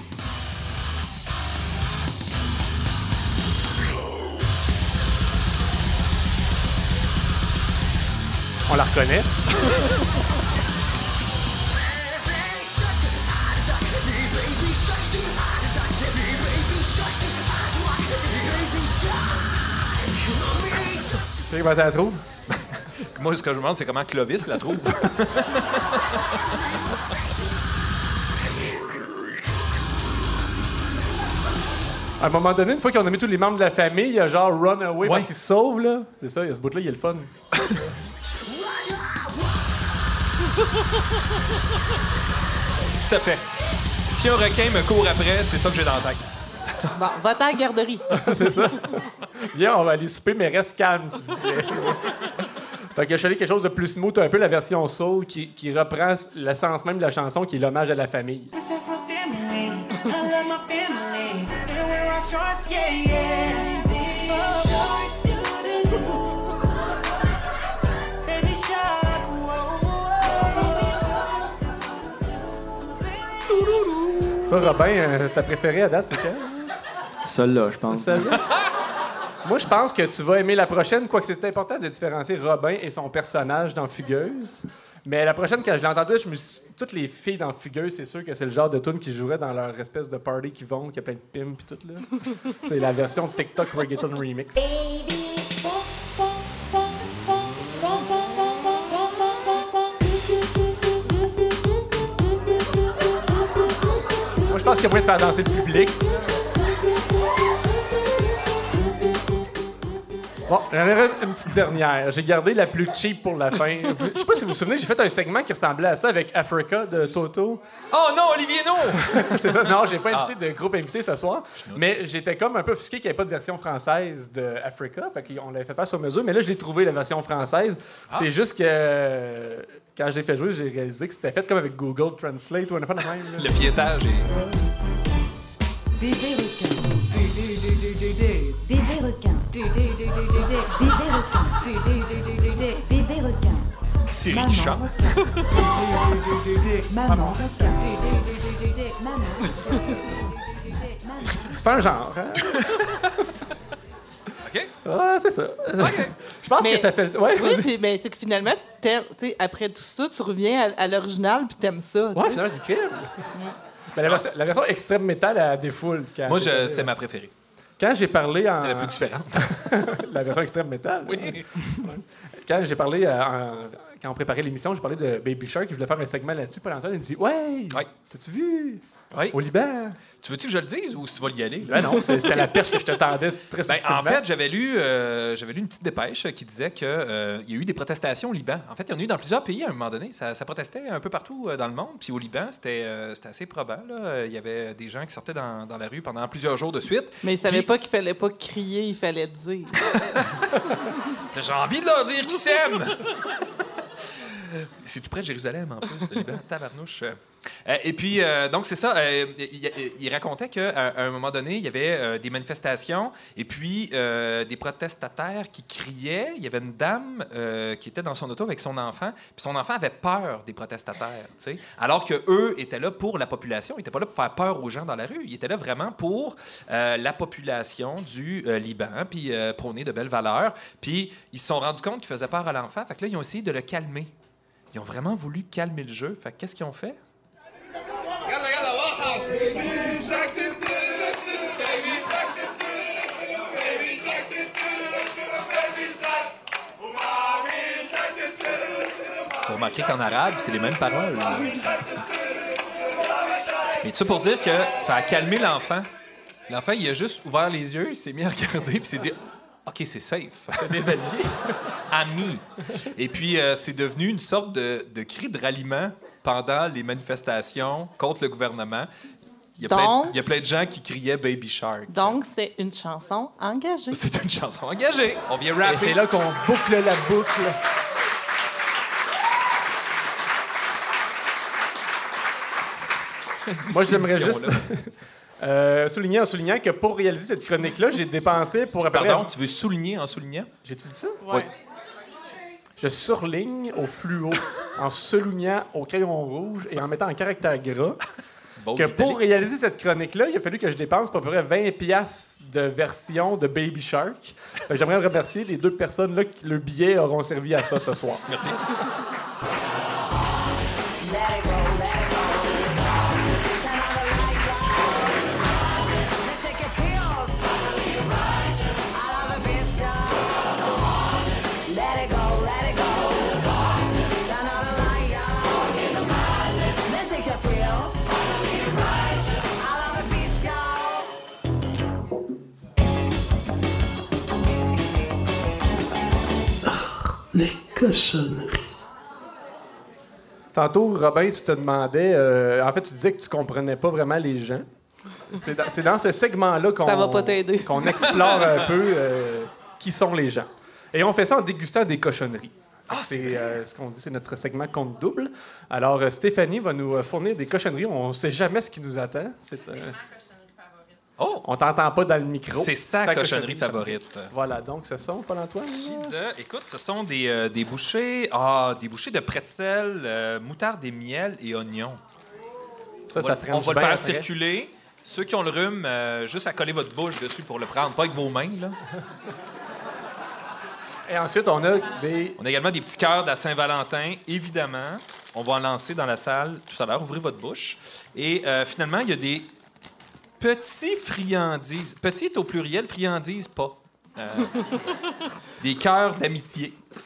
On la reconnaît. Tu sais la trouves?
Moi, ce que je me demande, c'est comment Clovis la trouve.
À un moment donné, une fois qu'on a mis tous les membres de la famille, il y a genre run away parce
Ouais.
qu'ils se sauvent, là. C'est ça, il y a ce bout-là, il y a le fun.
Tout à fait. Si un requin me court après, c'est ça que j'ai dans la tête.
Bon, va-t'en à la garderie.
C'est ça. Viens, on va aller souper, mais reste calme, s'il vous plaît. Fait que je suis allé quelque chose de plus smooth, un peu la version soul qui, qui reprend l'essence même de la chanson, qui est l'hommage à la famille. Toi, Robin, euh, ta préférée à date, c'est quelle?
Celle-là, je pense.
Celle-là? Moi, je pense que tu vas aimer la prochaine, quoique c'est important de différencier Robin et son personnage dans Fugueuse. Mais la prochaine, quand je l'ai entendue, je me suis... toutes les filles dans Fugueuse, c'est sûr que c'est le genre de tune qui jouerait dans leur espèce de party qui vont, qui a plein de pimps puis tout, là. c'est la version TikTok Reggaeton Remix. Moi, je pense qu'il y a moyen de faire danser le public. Bon, j'en aurais une petite dernière. J'ai gardé la plus cheap pour la fin. Je sais pas si vous vous souvenez, j'ai fait un segment qui ressemblait à ça avec Africa de Toto.
Oh non, Olivier, non!
C'est ça. Non, j'ai pas invité de groupe invité ce soir. Mais j'étais comme un peu offusqué qu'il n'y ait pas de version française de Africa. Fait qu'on l'avait fait faire sur mesure. Mais là, je l'ai trouvé, la version française. C'est juste que quand je l'ai fait jouer, j'ai réalisé que c'était fait comme avec Google Translate ou un affaire de même. là.
Le piétage est.
Bébé requin. Bébé requin. Bébé requin.
C'est Siri qui chante.
Maman requin. Maman.
C'est un genre, hein?
OK?
Ouais, c'est ça. Je pense
Mais-
que ça fait. Ouais,
Oui, ben, c'est que finalement, tu sais, après tout ça, tu reviens à, à l'original puis t'aimes ça.
Ouais, finalement, c'est crime. Ben, la, version, la version extrême métal à défoule. quand-
Moi, je- c'est ma préférée.
Quand j'ai parlé en.
C'est la plus différente.
la version extrême métal.
Oui.
Quand j'ai parlé en- quand on préparait l'émission, j'ai parlé de Baby Shark, je voulais faire un segment là-dessus. Paul-Antoine, il dit Ouais, t'as-tu vu?
Oui.
Au Liban
Tu veux-tu que je le dise ou tu vas y aller?
Ben non, c'est la perche que je te tendais très
Ben, en fait, j'avais lu, euh, j'avais lu une petite dépêche qui disait qu'il y a eu des protestations au Liban. En fait, il y en a eu dans plusieurs pays à un moment donné. Ça, ça protestait un peu partout euh, dans le monde. Puis au Liban, c'était euh, c'était assez probable. là. Il y avait des gens qui sortaient dans, dans la rue pendant plusieurs jours de suite.
Mais il savait
Puis-
pas qu'il fallait pas crier, il fallait dire.
J'ai envie de leur dire qu'ils s'aiment! C'est tout près de Jérusalem, en plus, le Liban. Tabarnouche. Euh, et puis, euh, donc, c'est ça. euh, il, racontait qu'à un moment donné, il y avait des manifestations et puis des protestataires qui criaient. Il y avait une dame qui était dans son auto avec son enfant. Puis son enfant avait peur des protestataires. tu sais. Alors que eux étaient là pour la population. Ils n'étaient pas là pour faire peur aux gens dans la rue. Ils étaient là vraiment pour la population du Liban, puis euh, prôner de belles valeurs. Puis ils se sont rendus compte qu'ils faisaient peur à l'enfant. Fait que là, ils ont essayé de le calmer. Ils ont vraiment voulu calmer le jeu. Fait que qu'est-ce qu'ils ont fait? Vous remarquez qu'en arabe, c'est les mêmes paroles. Mais tout ça pour dire que ça a calmé l'enfant. L'enfant, il a juste ouvert les yeux, il s'est mis à regarder, puis s'est dit OK, c'est safe.
C'est des alliés.
Amis. Et puis, euh, c'est devenu une sorte de, de cri de ralliement pendant les manifestations contre le gouvernement. Il y, a plein,
Donc-
il y a plein de gens qui criaient Baby Shark.
Donc, c'est une chanson engagée.
C'est une chanson engagée. On vient
Et
rapper.
c'est là qu'on boucle la boucle. Moi, j'aimerais juste euh, souligner en soulignant que pour réaliser cette chronique-là, j'ai dépensé pour à peu près-
Pardon, tu veux souligner en soulignant?
J'ai-tu dit ça?
Oui.
Je surligne au fluo, en soulignant au crayon rouge et en mettant en caractère gras que pour réaliser cette chronique-là, il a fallu que je dépense pour à peu près 20 piastres de version de Baby Shark. Que J'aimerais remercier les deux personnes là qui le billet auront servi à ça ce soir.
Merci.
Les cochonneries.
Tantôt, Robin, tu te demandais, euh, en fait, tu disais que tu comprenais pas vraiment les gens. C'est dans, c'est dans ce segment-là qu'on
Ça va pas t'aider.
qu'on explore un peu euh, qui sont les gens. Et on fait ça en dégustant des cochonneries. c'est euh, ce qu'on dit, c'est notre segment compte double. Alors, Stéphanie va nous fournir des cochonneries. On ne sait jamais ce qui nous attend. C'est, euh,
Oh!
On t'entend pas dans le micro.
C'est sa cochonnerie favorite.
Voilà, donc ce sont, Paul-Antoine.
De- écoute, ce sont des, euh, des bouchées, ah, des bouchées de pretzel, euh, moutarde et miel et oignons.
Ça,
on
ça
va,
french
on va le faire
après.
circuler. Ceux qui ont le rhume, euh, juste à coller votre bouche dessus pour le prendre, pas avec vos mains. Là.
Et ensuite, on a des.
On a également des petits cœurs de la Saint-Valentin, évidemment. On va en lancer dans la salle tout à l'heure. Ouvrez votre bouche. Et euh, finalement, il y a des petits friandises. Petit au pluriel, friandises pas. Euh, des cœurs d'amitié.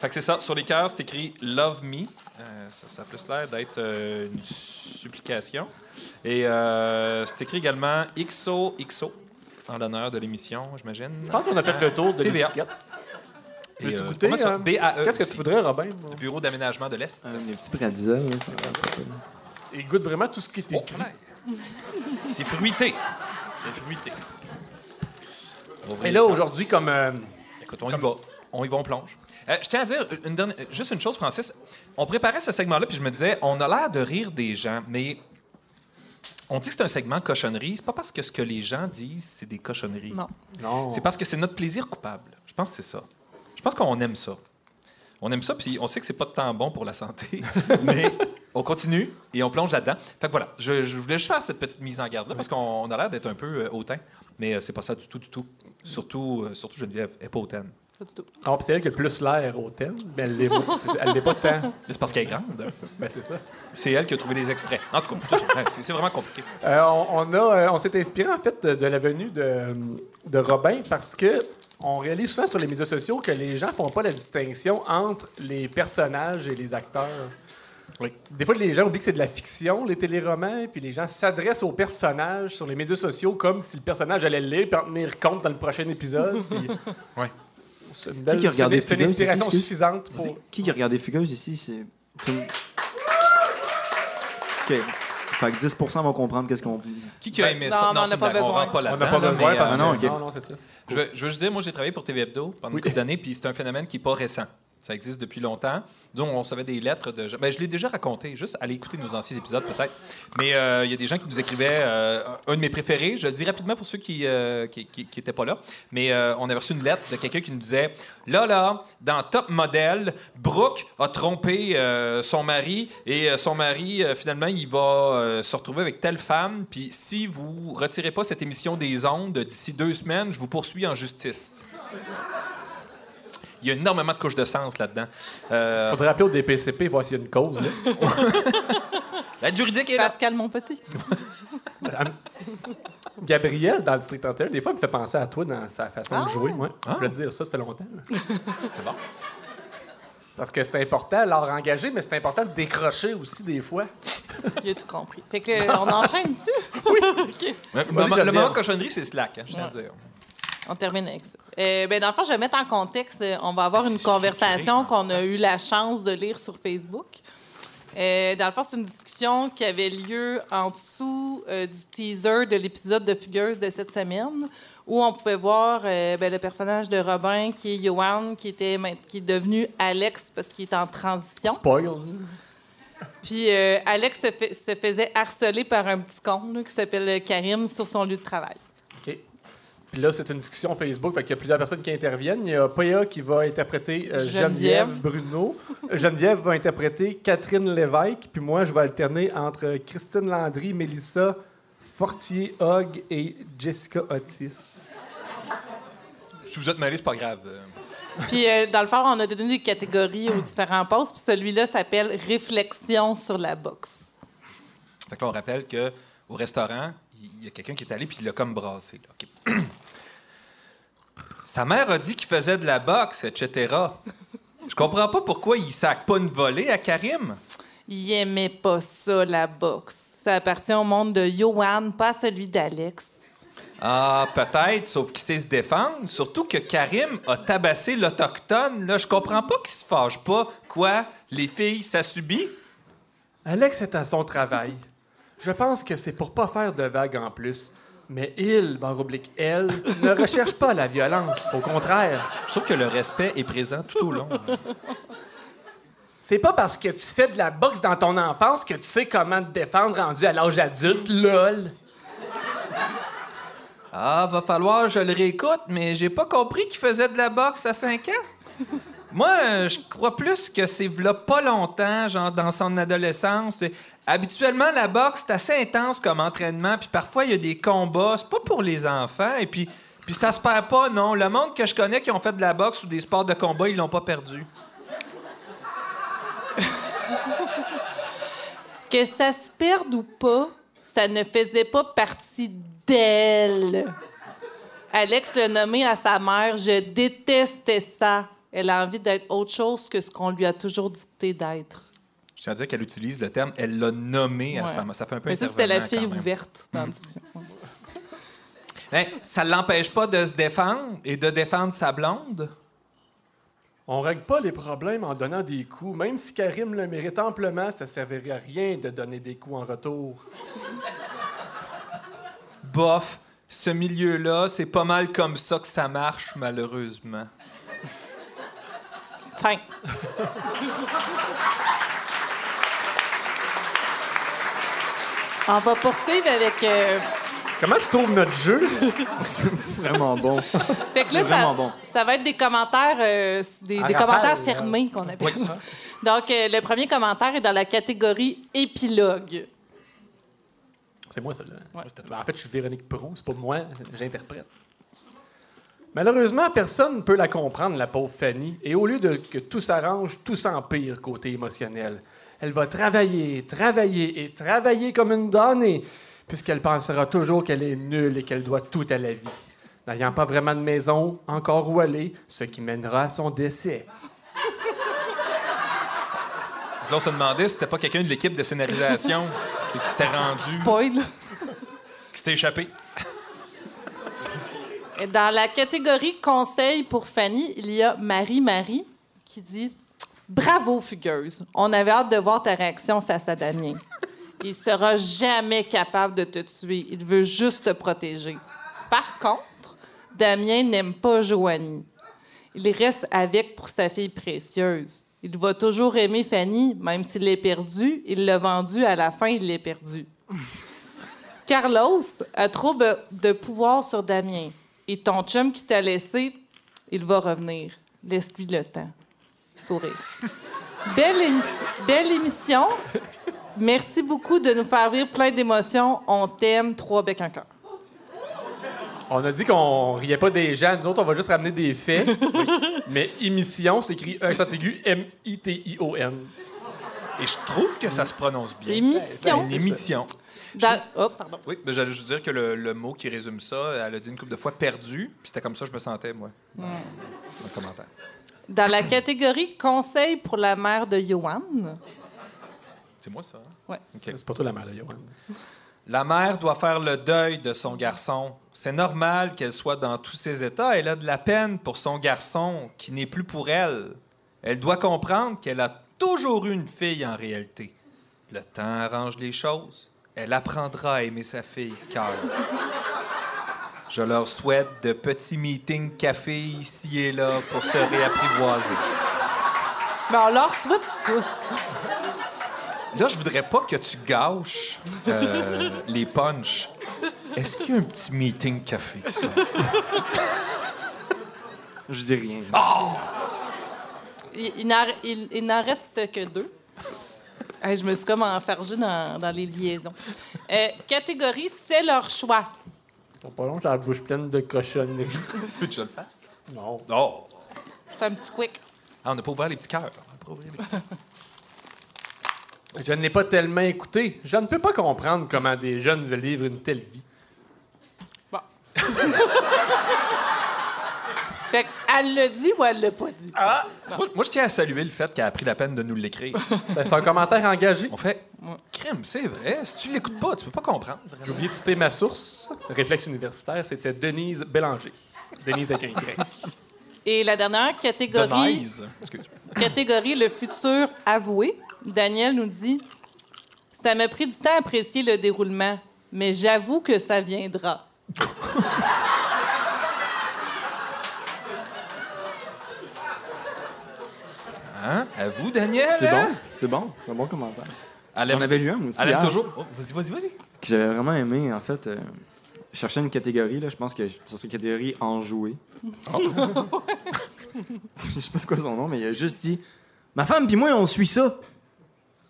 fait que c'est ça. Sur les cœurs, c'est écrit Love Me. Euh, ça, ça a plus l'air d'être euh, une supplication. Et euh, c'est écrit également XOXO en l'honneur de l'émission, j'imagine.
Je pense qu'on a fait le tour de l'étiquette.
Euh,
goûter?
BAE
Qu'est-ce que tu voudrais, Robin?
Le Bureau d'aménagement de l'Est.
Les petits bradisol. là, ça va.
Il goûte vraiment tout ce qui est écrit.
C'est fruité. C'est fruité.
Et là, aujourd'hui, comme. euh,
Écoute, on y va. On y va, on plonge. Euh, je tiens à dire une dernière- juste une chose, Francis. On préparait ce segment-là, puis je me disais, on a l'air de rire des gens, mais on dit que c'est un segment cochonnerie. C'est pas parce que ce que les gens disent, c'est des cochonneries.
Non.
Non.
C'est parce que c'est notre plaisir coupable. Je pense que c'est ça. Je pense qu'on aime ça. On aime ça, puis on sait que c'est pas de temps bon pour la santé, mais on continue et on plonge là-dedans. Fait que voilà, je, je voulais juste faire cette petite mise en garde-là parce qu'on on a l'air d'être un peu euh, hautain, mais euh, c'est pas ça du tout, du tout. Surtout, euh, surtout Geneviève, elle est pas hautaine.
Pas du tout.
Non, puis c'est elle qui a plus l'air hautaine, mais elle l'est pas. C'est- Elle l'est pas tant.
C'est parce qu'elle est grande.
Ben, c'est ça.
C'est elle qui a trouvé les extraits. En tout cas, c'est vraiment compliqué.
Euh, on, on a, on s'est inspiré en fait de, de la venue de, de Robin parce que on réalise souvent sur les médias sociaux que les gens font pas la distinction entre les personnages et les acteurs. Des fois, les gens oublient que c'est de la fiction, les téléromans, puis les gens s'adressent aux personnages sur les médias sociaux comme si le personnage allait le lire puis en tenir compte dans le prochain épisode. puis
Ouais.
C'est une
Qui
belle
qui a regardé
c'est une inspiration
ici,
suffisante pour.
Qui qui a regardé Fugueuse ici? C'est... OK. Fait que 10% vont comprendre qu'est-ce qu'on dit.
Qui qui a
Ben,
aimé
non,
ça?
mais on n'a pas besoin.
On n'a pas besoin parce que.
non, ok.
non, non, c'est ça.
Je veux, je veux juste dire, moi, j'ai travaillé pour TV Hebdo pendant
Oui.
une couple d'années, puis c'est un phénomène qui n'est pas récent. Ça existe depuis longtemps. Donc, on recevait des lettres de. Ben, je l'ai déjà raconté, juste allez écouter nos anciens épisodes peut-être. Mais euh, il y a des gens qui nous écrivaient, euh, un de mes préférés, je le dis rapidement pour ceux qui n'étaient pas là, mais euh, on a reçu une lettre de quelqu'un qui nous disait Là, là, dans Top Model, Brooke a trompé euh, son mari et euh, son mari, euh, finalement, il va euh, se retrouver avec telle femme. Puis si vous retirez pas cette émission des ondes d'ici deux semaines, je vous poursuis en justice. Il y a énormément de couches de sens là-dedans. Euh,
Faudrait appeler au DPCP voir s'il y a une cause. là.
la juridique est là.
Pascal, mon petit.
Gabriel, dans le District 31, des fois, me fait penser à toi dans sa façon
Ah
de jouer. Moi.
Ah.
Je voulais te dire ça, ça fait longtemps. là.
C'est bon.
Parce que c'est important, l'art engagé, mais c'est important de décrocher aussi des fois.
Il a tout compris. Fait que, euh, on enchaîne dessus? Oui. OK.
Ouais,
Vas-y,
le, moment- le moment cochonnerie, c'est slack, hein, je tiens à
Ouais.
dire.
On termine avec ça. Euh, ben, dans le fond, je vais mettre en contexte. euh, On va avoir une conversation qu'on a eu la chance de lire sur Facebook. Euh, dans le fond, c'est une discussion qui avait lieu en dessous euh, du teaser de l'épisode de Fugueuse de cette semaine, où on pouvait voir ben, le personnage de Robin, qui est Johan, qui, était, qui est devenu Alex parce qu'il est en transition.
Spoil.
Puis Alex se, fait- se faisait harceler par un petit con là, qui s'appelle Karim sur son lieu de travail.
Puis là, c'est une discussion Facebook, fait qu'il y a plusieurs personnes qui interviennent. Il y a Paya qui va interpréter euh, Geneviève.
Geneviève.
Bruno. Geneviève va interpréter Catherine Lévesque. Puis moi, je vais alterner entre Christine Landry, Mélissa Fortier, Hogg et Jessica Otis.
Si vous êtes mêlés, c'est pas grave.
Puis, euh, dans le fond, on a donné des catégories aux différents postes. Puis celui-là s'appelle Réflexion sur la boxe.
Fait que là, on rappelle que au restaurant, il y a quelqu'un qui est allé puis il l'a comme brassé. là. Sa mère a dit qu'il faisait de la boxe, etc. Je comprends pas pourquoi il sac pas une volée à Karim.
Il aimait pas ça, la boxe. Ça appartient au monde de Johan, pas à celui d'Alex.
Ah, peut-être, sauf qu'il sait se défendre. Surtout que Karim a tabassé l'Autochtone. Là, je comprends pas qu'il se fâche pas. Quoi? Les filles, ça subit?
Alex est à son travail. Je pense que c'est pour pas faire de vagues en plus. Mais il, barre oblique, elle, ne recherche pas la violence. Au contraire.
Je trouve que le respect est présent tout au long.
C'est pas parce que tu fais de la boxe dans ton enfance que tu sais comment te défendre rendu à l'âge adulte, lol.
Ah, va falloir que je le réécoute, mais j'ai pas compris qu'il faisait de la boxe à 5 ans. Moi, je crois plus que c'est v'là pas longtemps, genre dans son adolescence. Habituellement, la boxe, c'est assez intense comme entraînement, puis parfois, il y a des combats. C'est pas pour les enfants, et puis, puis ça se perd pas, non. Le monde que je connais qui ont fait de la boxe ou des sports de combat, ils l'ont pas perdu.
Que ça se perde ou pas, ça ne faisait pas partie d'elle. Alex l'a nommé à sa mère Je détestais ça. Elle a envie d'être autre chose que ce qu'on lui a toujours dicté d'être.
Je tiens à dire qu'elle utilise le terme, elle l'a nommé à
Ouais.
sa. Ça fait un peu
Mais ça, c'était la fille ouverte dans.
Hein, ça l'empêche pas de se défendre et de défendre sa blonde?
On règle pas les problèmes en donnant des coups. Même si Karim le mérite amplement, ça servirait à rien de donner des coups en retour.
Bof, ce milieu-là, c'est pas mal comme ça que ça marche, malheureusement.
Fin. On va poursuivre avec. euh,
Comment tu trouves notre jeu?
Vraiment bon.
Fait que là,
Vraiment
ça,
bon.
ça va être des commentaires, euh, des, commentaires fermés qu'on appelle. Donc, euh, le premier commentaire est dans la catégorie épilogue.
C'est moi, celle-là. En fait, je suis Véronique Proux, c'est pas moi, j'interprète. Malheureusement, personne ne peut la comprendre, la pauvre Fanny, et au lieu de que tout s'arrange, tout s'empire côté émotionnel. Elle va travailler, travailler et travailler comme une donnée, puisqu'elle pensera toujours qu'elle est nulle et qu'elle doit tout à la vie. n'ayant pas vraiment de maison encore où aller, ce qui mènera à son décès.
Là, on se demandait si c'était pas quelqu'un de l'équipe de scénarisation qui, qui s'était rendu.
Spoil.
Qui s'était échappé.
Dans la catégorie conseil pour Fanny, il y a Marie-Marie qui dit Bravo, fugueuse. On avait hâte de voir ta réaction face à Damien. Il sera jamais capable de te tuer. Il veut juste te protéger. Par contre, Damien n'aime pas Joanie. Il reste avec pour sa fille précieuse. Il va toujours aimer Fanny, même s'il l'est perdu. Il l'a vendu, à la fin, il l'est perdu. Carlos a trop de pouvoir sur Damien. Et ton chum qui t'a laissé, il va revenir. Laisse-lui le temps. Sourire. Belle, émi- belle émission. Merci beaucoup de nous faire vivre plein d'émotions. On t'aime. Trois becs en cœur.
On a dit qu'on riait pas des gens, nous autres, on va juste ramener des faits. Mais émission, c'est écrit un accent aigu M-I-T-I-O-N.
Et je trouve que ça se prononce bien.
Émission.
Une émission.
Dans- Oh, pardon.
Oui, mais j'allais juste dire que le, le mot qui résume ça, elle a dit une couple de fois perdu, puis c'était comme ça que je me sentais, moi, dans, le commentaire.
Dans la catégorie conseil pour la mère de Johan,
C'est moi, ça? hein?
Ouais.
OK.
C'est pas toi la mère de Johan.
La mère doit faire le deuil de son garçon. C'est normal qu'elle soit dans tous ces états. Elle a de la peine pour son garçon qui n'est plus pour elle. Elle doit comprendre qu'elle a toujours eu une fille en réalité. Le temps arrange les choses. Elle apprendra à aimer sa fille, car. Je leur souhaite de petits meetings café ici et là pour se réapprivoiser.
mais on leur souhaite tous.
Là, je voudrais pas que tu gâches euh, les punchs. Est-ce qu'il y a un petit meeting café? ça?
Je dis rien.
Il- il n'en reste que deux. Hey, je me suis comme enfargée dans, dans les liaisons. Euh, catégorie, c'est leur choix.
Faut pas long, j'ai la bouche pleine de cochonneries.
Veux que je le fasse?
Non.
Oh!
C'est un petit quick.
Ah, on n'a pas ouvert les petits cœurs. On pas les.
Je ne l'ai pas tellement écouté. Je ne peux pas comprendre comment des jeunes veulent vivre une telle vie.
Fait elle l'a dit ou elle l'a pas dit?
Ah! Moi, moi, je tiens à saluer le fait qu'elle a pris la peine de nous l'écrire.
C'est un commentaire engagé.
On fait crème, c'est vrai. Si tu l'écoutes pas, tu peux pas comprendre.
J'ai oublié de citer ma source. Réflexe universitaire, c'était Denise Bélanger. Denise avec un Y.
Et la dernière catégorie,
Denise.
Catégorie le futur avoué. Daniel nous dit Ça m'a pris du temps à apprécier le déroulement, mais j'avoue que ça viendra.
Hein? À vous, Daniel?
C'est
hein?
bon, c'est bon, c'est un bon commentaire.
Elle
J'en
aime-
avais lu un aussi.
Elle aime
hier,
toujours. Oh, vas-y, vas-y, vas-y.
Que j'avais vraiment aimé, en fait. euh, je cherchais une catégorie, là. Je pense que ce serait catégorie enjouée. je sais pas c'est quoi son nom, mais il a juste dit Ma femme puis moi, on suit ça.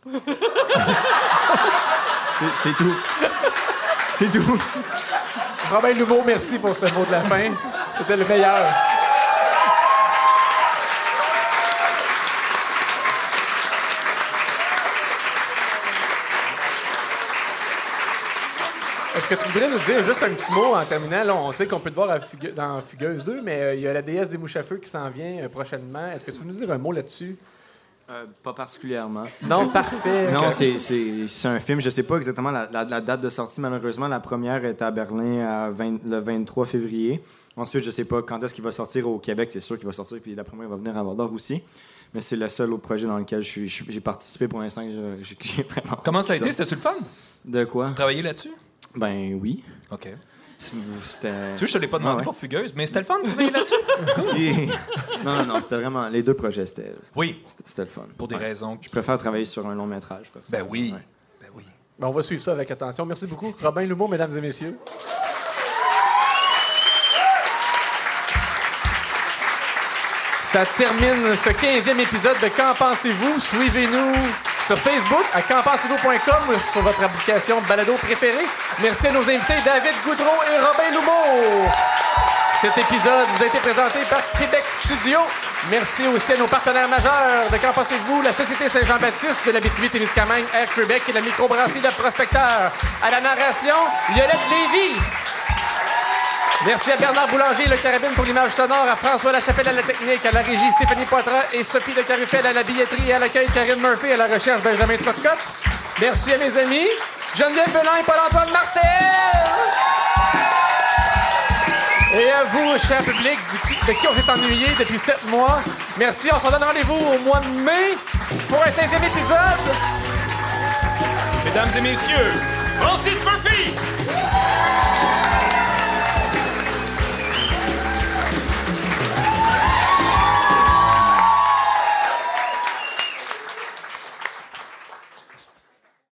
c'est c'est tout. C'est tout.
Robin Louveau, merci pour ce mot de la fin. C'était le meilleur. Est-ce que tu voudrais nous dire juste un petit mot en terminant? Là, on sait qu'on peut te voir à Fugue- dans Fugueuse 2, mais euh, il y a la déesse des mouches à feu qui s'en vient euh, prochainement. Est-ce que tu veux nous dire un mot là-dessus?
Euh, pas particulièrement.
Non, parfait.
Non, c'est- un film. Je sais pas exactement la, la- la date de sortie, malheureusement. La première est à Berlin à 20 le 23 février. Ensuite, je sais pas quand est-ce qu'il va sortir au Québec. C'est sûr qu'il va sortir. Puis d'après moi, il va venir à Val-d'Or aussi. Mais c'est le seul autre projet dans lequel j'ai participé pour l'instant.
Comment ça a été? C'était-tu le fun?
De quoi?
Travailler là-dessus?
Ben oui.
OK. Tu sais, je te l'ai pas demandé
Ah ouais.
pour fugueuse, mais c'était le fun de travailler là-dessus?
Non, non, non. C'était vraiment. Les deux projets, c'était
Oui,
c'était- le fun.
pour des
Ouais.
raisons.
Je préfère travailler sur un long métrage.
Ben oui.
Ouais.
Ben oui.
Ben, on va suivre ça avec attention. Merci beaucoup. Robin Louveau, mesdames et messieurs. Ça termine ce 15e épisode de Qu'en pensez-vous? Suivez-nous sur Facebook à qu'enpensez-vous.com ou sur votre application de balado préférée. Merci à nos invités David Goudreau et Robin Louveau. Cet épisode vous a été présenté par Québec Studio. Merci aussi à nos partenaires majeurs de Qu'en pensez-vous? La Société Saint-Jean-Baptiste de la témiscamingue Air Québec et la microbrasserie de Prospecteur. À la narration, Violette Lévy. Merci à Bernard Boulanger, le carabine pour l'image sonore, à François Lachapelle à la technique, à la régie Stéphanie Poitras et Sophie de Carufel à la billetterie et à l'accueil Karine Murphy à la recherche Benjamin Turcotte. Merci à mes amis, Geneviève Belin et Paul-Antoine Martel. Et à vous, cher public, de qui on s'est ennuyé depuis sept mois. Merci, on se donne rendez-vous au mois de mai pour un 16e épisode.
Mesdames et messieurs, Francis Murphy!